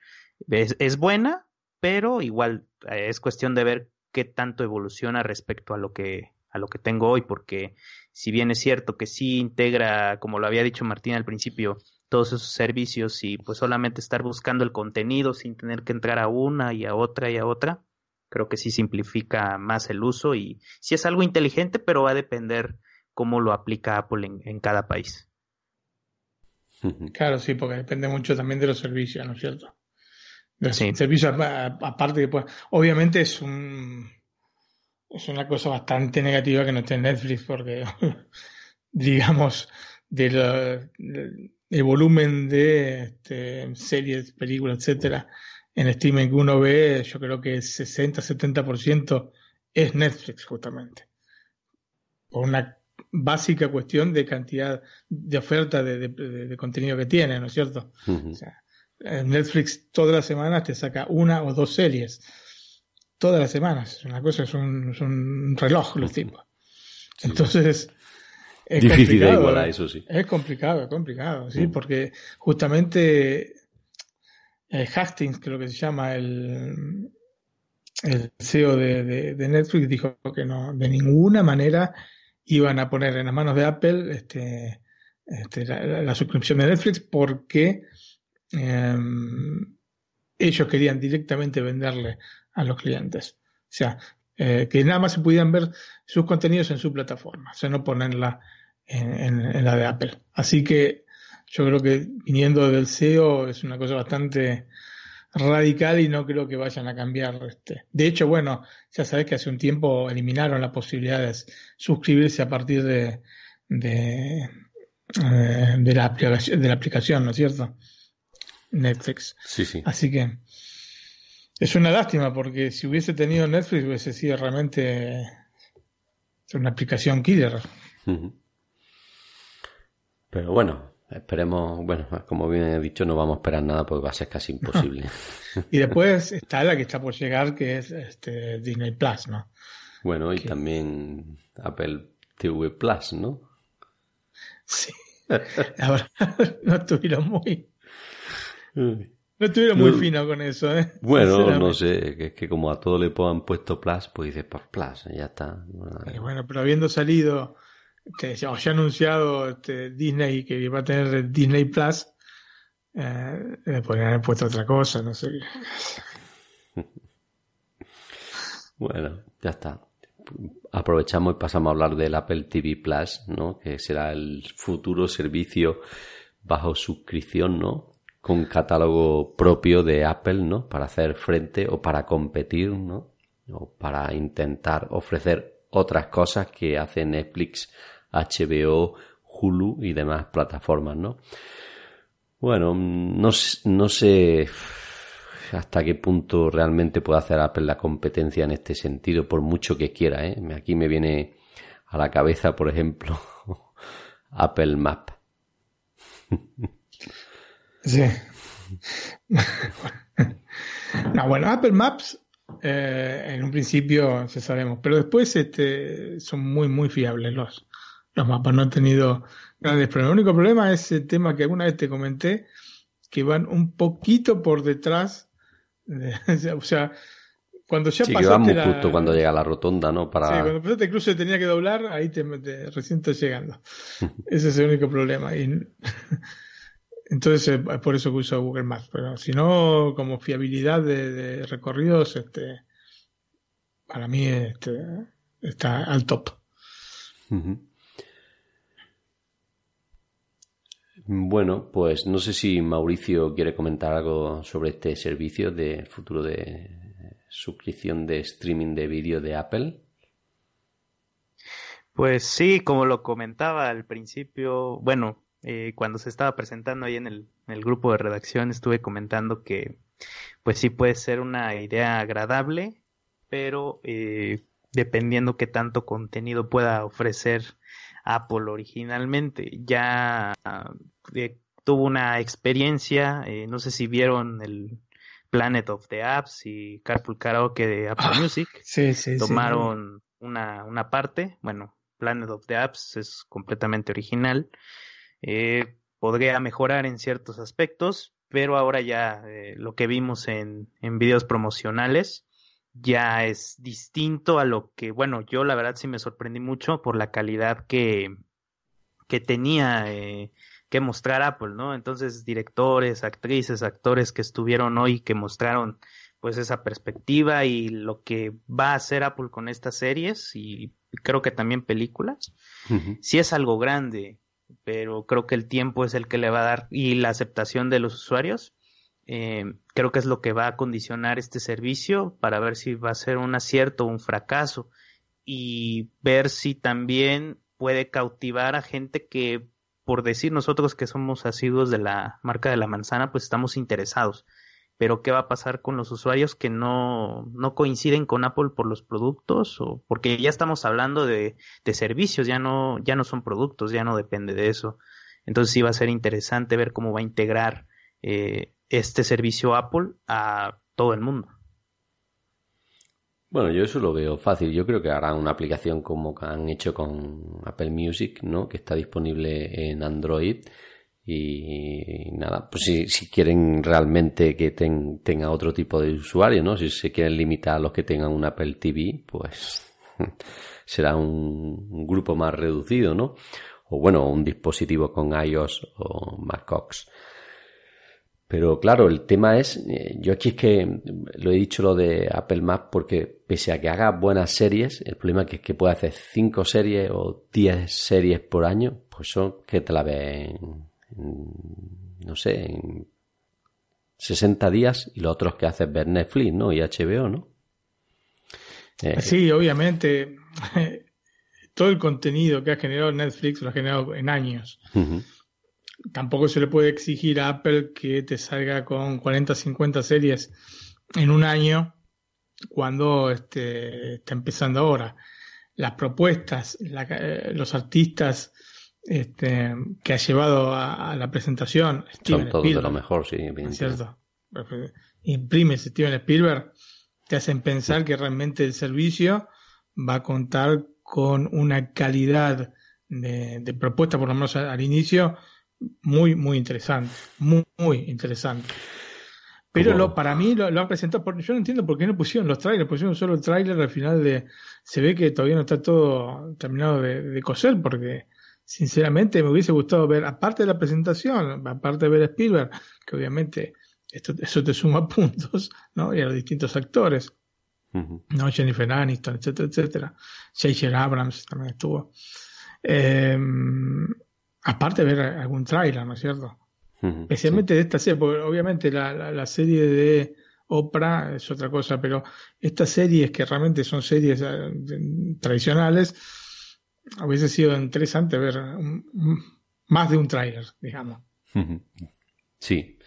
es, es buena, pero igual eh, es cuestión de ver qué tanto evoluciona respecto a lo que a lo que tengo hoy, porque si bien es cierto que sí integra, como lo había dicho Martín al principio, todos esos servicios y pues solamente estar buscando el contenido sin tener que entrar a una y a otra y a otra, creo que sí simplifica más el uso y sí es algo inteligente, pero va a depender cómo lo aplica Apple en, cada país. Claro, sí, porque depende mucho también de los servicios, ¿no es cierto? De los servicios, aparte que pues, obviamente es un es una cosa bastante negativa que no esté en Netflix, porque digamos, de el volumen de este, series, películas, etcétera, en streaming que uno ve, yo creo que el 60-70% es Netflix, justamente. Por una básica cuestión de cantidad de oferta de, contenido que tiene, ¿no es cierto? Netflix todas las semanas te saca una o dos series. Todas las semanas. Una cosa, es un, reloj los tipos. Entonces, es Difícil de igualar, eso sí. Es complicado, es complicado, sí, mm. porque justamente eh, Hastings, que es lo que se llama el, el CEO de, Netflix, dijo que no, de ninguna manera iban a poner en las manos de Apple este, este la, suscripción de Netflix porque em, ellos querían directamente venderle a los clientes. O sea, eh, que nada más se pudieran ver sus contenidos en su plataforma, o sea, no ponerla en, la de Apple. Así que yo creo que viniendo del SEO es una cosa bastante radical y no creo que vayan a cambiar. Este. De hecho, bueno, ya sabes que hace un tiempo eliminaron la posibilidad de suscribirse a partir de, de, eh, de, la, aplicación, de la aplicación, ¿no es cierto? Netflix. Sí, sí. Así que es una lástima porque si hubiese tenido Netflix hubiese sido realmente una aplicación killer. Pero bueno, esperemos, bueno, como bien he dicho, no vamos a esperar nada porque va a ser casi imposible. y después está la que está por llegar, que es este Disney Plus, ¿no? Bueno, y también Apple TV Plus, ¿no? Sí. Ahora no estuvieron muy. No estuvieron muy finos con eso, ¿eh? Bueno, no sé, que es que como a todo le han puesto Plus, pues dices, pues Plus, ya está. bueno, pero habiendo salido que ya, ha anunciado este, Disney que va a tener Disney Plus, eh, podrían haber puesto otra cosa, no sé. bueno, ya está. Aprovechamos y pasamos a hablar del Apple TV Plus, ¿no? Que será el futuro servicio bajo suscripción, ¿no? Con catálogo propio de Apple, ¿no? Para hacer frente o para competir, ¿no? O para intentar ofrecer otras cosas que hace Netflix HBO, Hulu y demás plataformas, ¿no? Bueno, no, no sé hasta qué punto realmente puede hacer Apple la competencia en este sentido, por mucho que quiera. ¿eh? Aquí me viene a la cabeza, por ejemplo, Apple Map. Sí. no, bueno, Apple Maps eh, en un principio se sabemos, pero después este, son muy, muy fiables los, los mapas no han tenido grandes problemas. El único problema es el tema que alguna vez te comenté, que van un poquito por detrás. o sea, cuando ya sí, pasaste justo cuando llega la rotonda, ¿no? Para... Sí, cuando pasaste el cruce tenía que doblar, ahí te, recién estás llegando. Ese es el único problema. Y, entonces es por eso que uso Google Maps. Pero si no, como fiabilidad de, recorridos, este, para mí este, está al top. Bueno, pues no sé si Mauricio quiere comentar algo sobre este servicio de futuro de suscripción de streaming de vídeo de Apple. Pues sí, como lo comentaba al principio, bueno, eh, cuando se estaba presentando ahí en el, grupo de redacción estuve comentando que pues sí puede ser una idea agradable, pero eh, dependiendo qué tanto contenido pueda ofrecer Apple originalmente. Ya eh, tuvo una experiencia, no sé si vieron el Planet of the Apps y Carpool Karaoke de Apple ah, Music. Sí, sí, Tomaron Una, una parte, bueno, Planet of the Apps es completamente original. Eh, podría mejorar en ciertos aspectos, pero ahora ya eh, lo que vimos en, en videos promocionales ya es distinto a lo que, bueno, yo la verdad sí me sorprendí mucho por la calidad que, que tenía eh, que mostrar Apple, ¿no? Entonces, directores, actrices, actores que estuvieron hoy, que mostraron pues esa perspectiva y lo que va a hacer Apple con estas series y creo que también películas, sí es algo grande, pero creo que el tiempo es el que le va a dar y la aceptación de los usuarios. Eh, creo que es lo que va a condicionar este servicio para ver si va a ser un acierto o un fracaso y ver si también puede cautivar a gente que, por decir nosotros que somos asiduos de la marca de la manzana, pues estamos interesados pero ¿qué va a pasar con los usuarios que no, no coinciden con Apple por los productos? O, porque ya estamos hablando de, de, servicios, ya no, ya no son productos, ya no depende de eso. Entonces sí va a ser interesante ver cómo va a integrar eh, este servicio Apple a todo el mundo. Bueno, yo eso lo veo fácil. Yo creo que harán una aplicación como han hecho con Apple Music, ¿no? Que está disponible en Android y nada, pues si, si quieren realmente que tenga otro tipo de usuario, ¿no? Si se quieren limitar a los que tengan un Apple TV, pues será un, grupo más reducido, ¿no? O bueno, un dispositivo con iOS o macOS. Pero claro, el tema es, eh, yo aquí es que lo he dicho lo de Apple Maps porque pese a que haga buenas series, el problema es que puede hacer 5 series o 10 series por año, pues son que te la ven no sé, en 60 días y lo otros que haces ver Netflix, ¿no? Y HBO, ¿no? Eh, sí, obviamente. Todo el contenido que ha generado Netflix lo ha generado en años. Tampoco se le puede exigir a Apple que te salga con 40, 50 series en un año cuando este, está empezando ahora. Las propuestas, eh, los artistas este, que ha llevado a, la presentación. Son todos de lo mejor, sí. cierto. Imprime Steven Spielberg, te hacen pensar que realmente el servicio va a contar con una calidad de, propuesta, por lo menos al, inicio, muy, muy interesante. Muy, muy interesante. Pero lo, para mí lo, han presentado, yo no entiendo por qué no pusieron los trailers, pusieron solo el trailer al final de... Se ve que todavía no está todo terminado de, de coser porque sinceramente me hubiese gustado ver, aparte de la presentación, aparte de ver a Spielberg, que obviamente esto, eso te suma puntos, ¿no? Y a los distintos actores, ¿no? Jennifer Aniston, etcétera, etcétera. J.J. Abrams también estuvo. Eh, aparte de ver algún trailer, ¿no es cierto? Especialmente de esta serie, porque obviamente la, la, serie de Oprah es otra cosa, pero estas series que realmente son series eh, tradicionales, hubiese sido interesante ver más de un tráiler, digamos. Sí,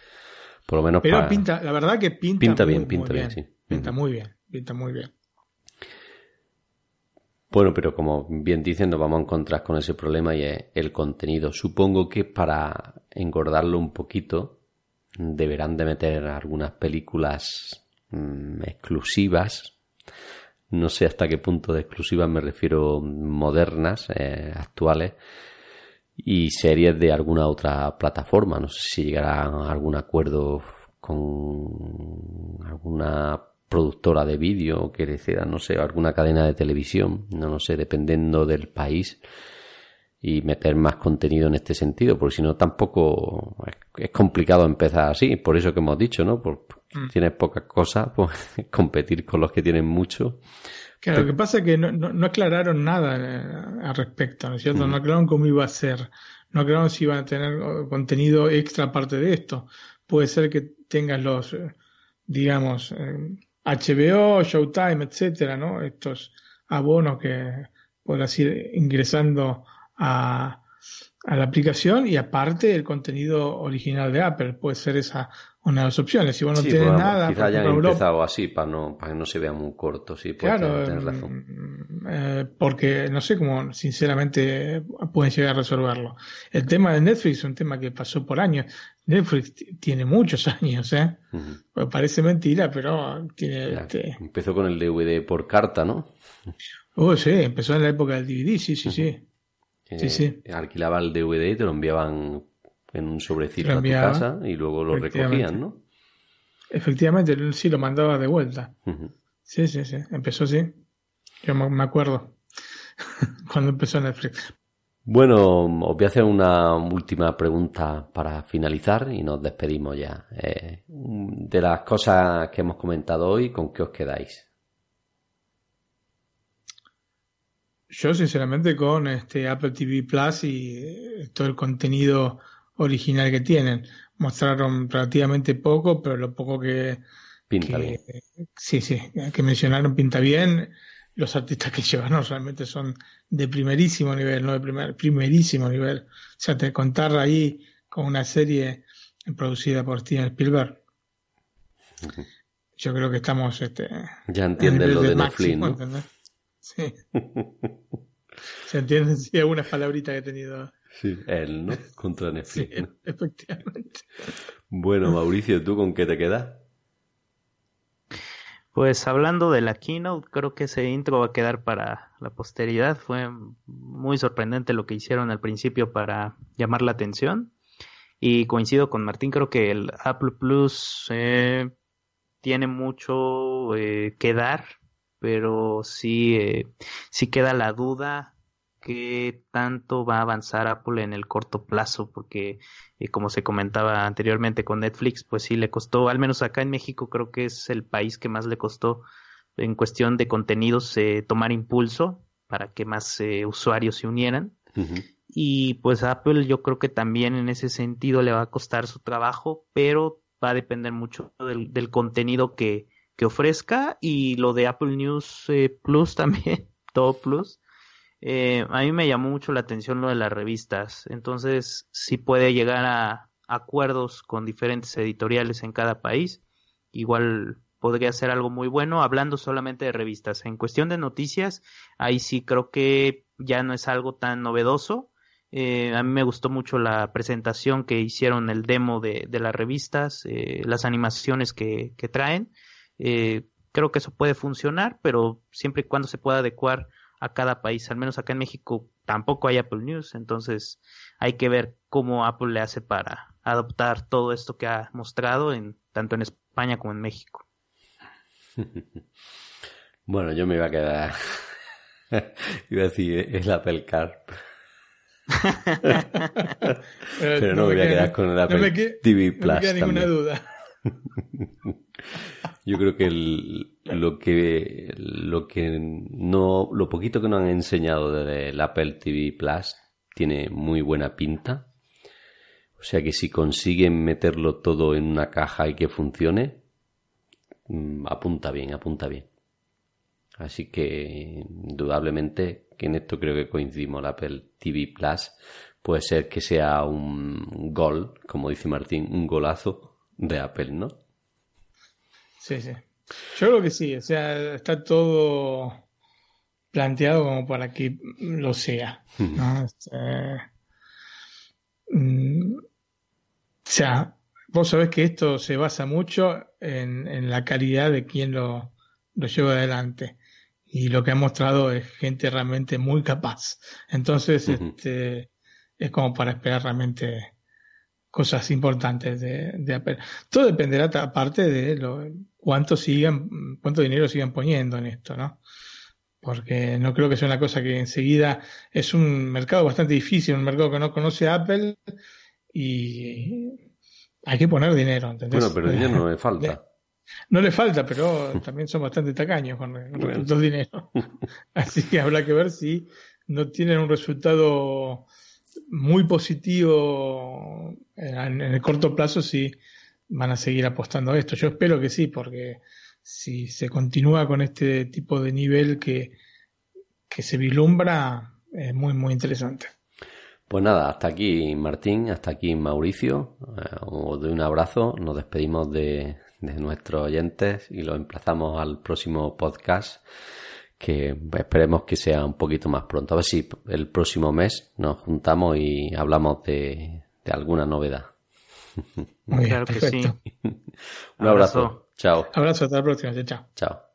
por lo menos Pero pinta, la verdad que pinta, pinta bien, pinta bien, sí. Pinta muy bien, pinta muy bien. Bueno, pero como bien dicen, nos vamos a encontrar con ese problema y es el contenido. Supongo que para engordarlo un poquito deberán de meter algunas películas mm, exclusivas no sé hasta qué punto de exclusivas me refiero modernas, eh, actuales, y series de alguna otra plataforma. No sé si llegará a algún acuerdo con alguna productora de vídeo que decida, no sé, alguna cadena de televisión, no lo sé, dependiendo del país y meter más contenido en este sentido, porque si no tampoco es complicado empezar así, por eso que hemos dicho, ¿no? Por, mm. tienes pocas cosas, pues competir con los que tienen mucho. Claro, lo que pasa es que no, no, aclararon nada eh, al respecto, ¿no es cierto? Mm. No aclararon cómo iba a ser. no aclararon si iban a tener contenido extra aparte de esto. Puede ser que tengas los, eh, digamos, HBO, Showtime, etcétera, ¿no? Estos abonos que podrás ir ingresando a, a la aplicación y aparte el contenido original de Apple. Puede ser esa una de las opciones. Si vos no tienes nada. Quizá hayan empezado así para, no, para que no se vea muy corto. Sí, claro, tener razón. Mm, eh, porque no sé cómo, sinceramente, pueden llegar a resolverlo. El tema de Netflix es un tema que pasó por años. Netflix tiene muchos años, ¿eh? Parece mentira, pero tiene. Este empezó con el DVD por carta, ¿no? Oh, sí, empezó en la época del DVD, sí, sí, sí. Sí, sí. Alquilaba el DVD y te lo enviaban en un sobrecito a tu casa y luego lo recogían, ¿no? Efectivamente, sí lo mandaba de vuelta. Sí, sí, sí. Empezó así. Yo me acuerdo cuando empezó Netflix. Bueno, os voy a hacer una última pregunta para finalizar y nos despedimos ya. Eh, de las cosas que hemos comentado hoy, ¿con qué os quedáis? Yo, sinceramente, con este Apple TV Plus y eh, todo el contenido original que tienen. Mostraron relativamente poco, pero lo poco que... Pinta bien. Sí, sí, que mencionaron pinta bien. Los artistas que llevaron realmente son de primerísimo nivel, no de primer, primerísimo nivel. O sea, te contar ahí con una serie producida por Steven Spielberg. Yo creo que estamos este, ya entienden lo de, Netflix, ¿no? Sí. Se entienden sí, algunas palabritas que he tenido Sí, él, ¿no? Contra Netflix. Sí, efectivamente. Bueno, Mauricio, ¿tú con qué te quedas? Pues hablando de la keynote, creo que ese intro va a quedar para la posteridad. Fue muy sorprendente lo que hicieron al principio para llamar la atención. Y coincido con Martín, creo que el Apple Plus eh, tiene mucho eh, que dar, pero sí, eh, sí queda la duda qué tanto va a avanzar Apple en el corto plazo, porque eh, como se comentaba anteriormente con Netflix, pues sí le costó, al menos acá en México creo que es el país que más le costó en cuestión de contenidos eh, tomar impulso para que más eh, usuarios se unieran. Y pues Apple yo creo que también en ese sentido le va a costar su trabajo, pero va a depender mucho del, del contenido que, que ofrezca y lo de Apple News Plus también, todo Plus eh, a mí me llamó mucho la atención lo de las revistas. Entonces, si puede llegar a acuerdos con diferentes editoriales en cada país, igual podría ser algo muy bueno, hablando solamente de revistas. En cuestión de noticias, ahí sí creo que ya no es algo tan novedoso. Eh, a mí me gustó mucho la presentación que hicieron, el demo de, de las revistas, eh, las animaciones que, que traen. Creo que eso puede funcionar, pero siempre y cuando se pueda adecuar a cada país. Al menos acá en México tampoco hay Apple News, entonces hay que ver cómo Apple le hace para adoptar todo esto que ha mostrado en tanto en España como en México. Bueno, yo me iba a quedar. iba a decir el Apple Car. Pero no, me voy a quedar con el Apple TV Plus. No me queda ninguna duda. Yo creo que lo que lo que no lo poquito que nos han enseñado del Apple TV Plus tiene muy buena pinta. O sea que si consiguen meterlo todo en una caja y que funcione, mm, apunta bien, apunta bien. Así que indudablemente que en esto creo que coincidimos. El Apple TV Plus puede ser que sea un gol, como dice Martín, un golazo de Apple, ¿no? Sí, sí. Yo creo que sí, o sea, está todo planteado como para que lo sea. Este, mm, o sea, vos sabés que esto se basa mucho en, la calidad de quien lo, lo lleva adelante. Y lo que ha mostrado es gente realmente muy capaz. Entonces, este, es como para esperar realmente cosas importantes de, de Apple. Todo dependerá aparte de lo, cuánto sigan, cuánto dinero sigan poniendo en esto, ¿no? Porque no creo que sea una cosa que enseguida es un mercado bastante difícil, un mercado que no conoce Apple y hay que poner dinero, ¿entendés? Bueno, pero dinero no le falta. No le falta, pero también son bastante tacaños con respecto al dinero. Así que habrá que ver si no tienen un resultado muy positivo en, el corto plazo si van a seguir apostando a esto. Yo espero que sí, porque si se continúa con este tipo de nivel que, que se vislumbra, es muy, muy interesante. Pues nada, hasta aquí Martín, hasta aquí Mauricio. Eh, os doy un abrazo, nos despedimos de, de nuestros oyentes y los emplazamos al próximo podcast que esperemos que sea un poquito más pronto. A ver si el próximo mes nos juntamos y hablamos de, de alguna novedad. claro que sí. un abrazo. Chao. Abrazo, hasta la próxima. Chao. Chao.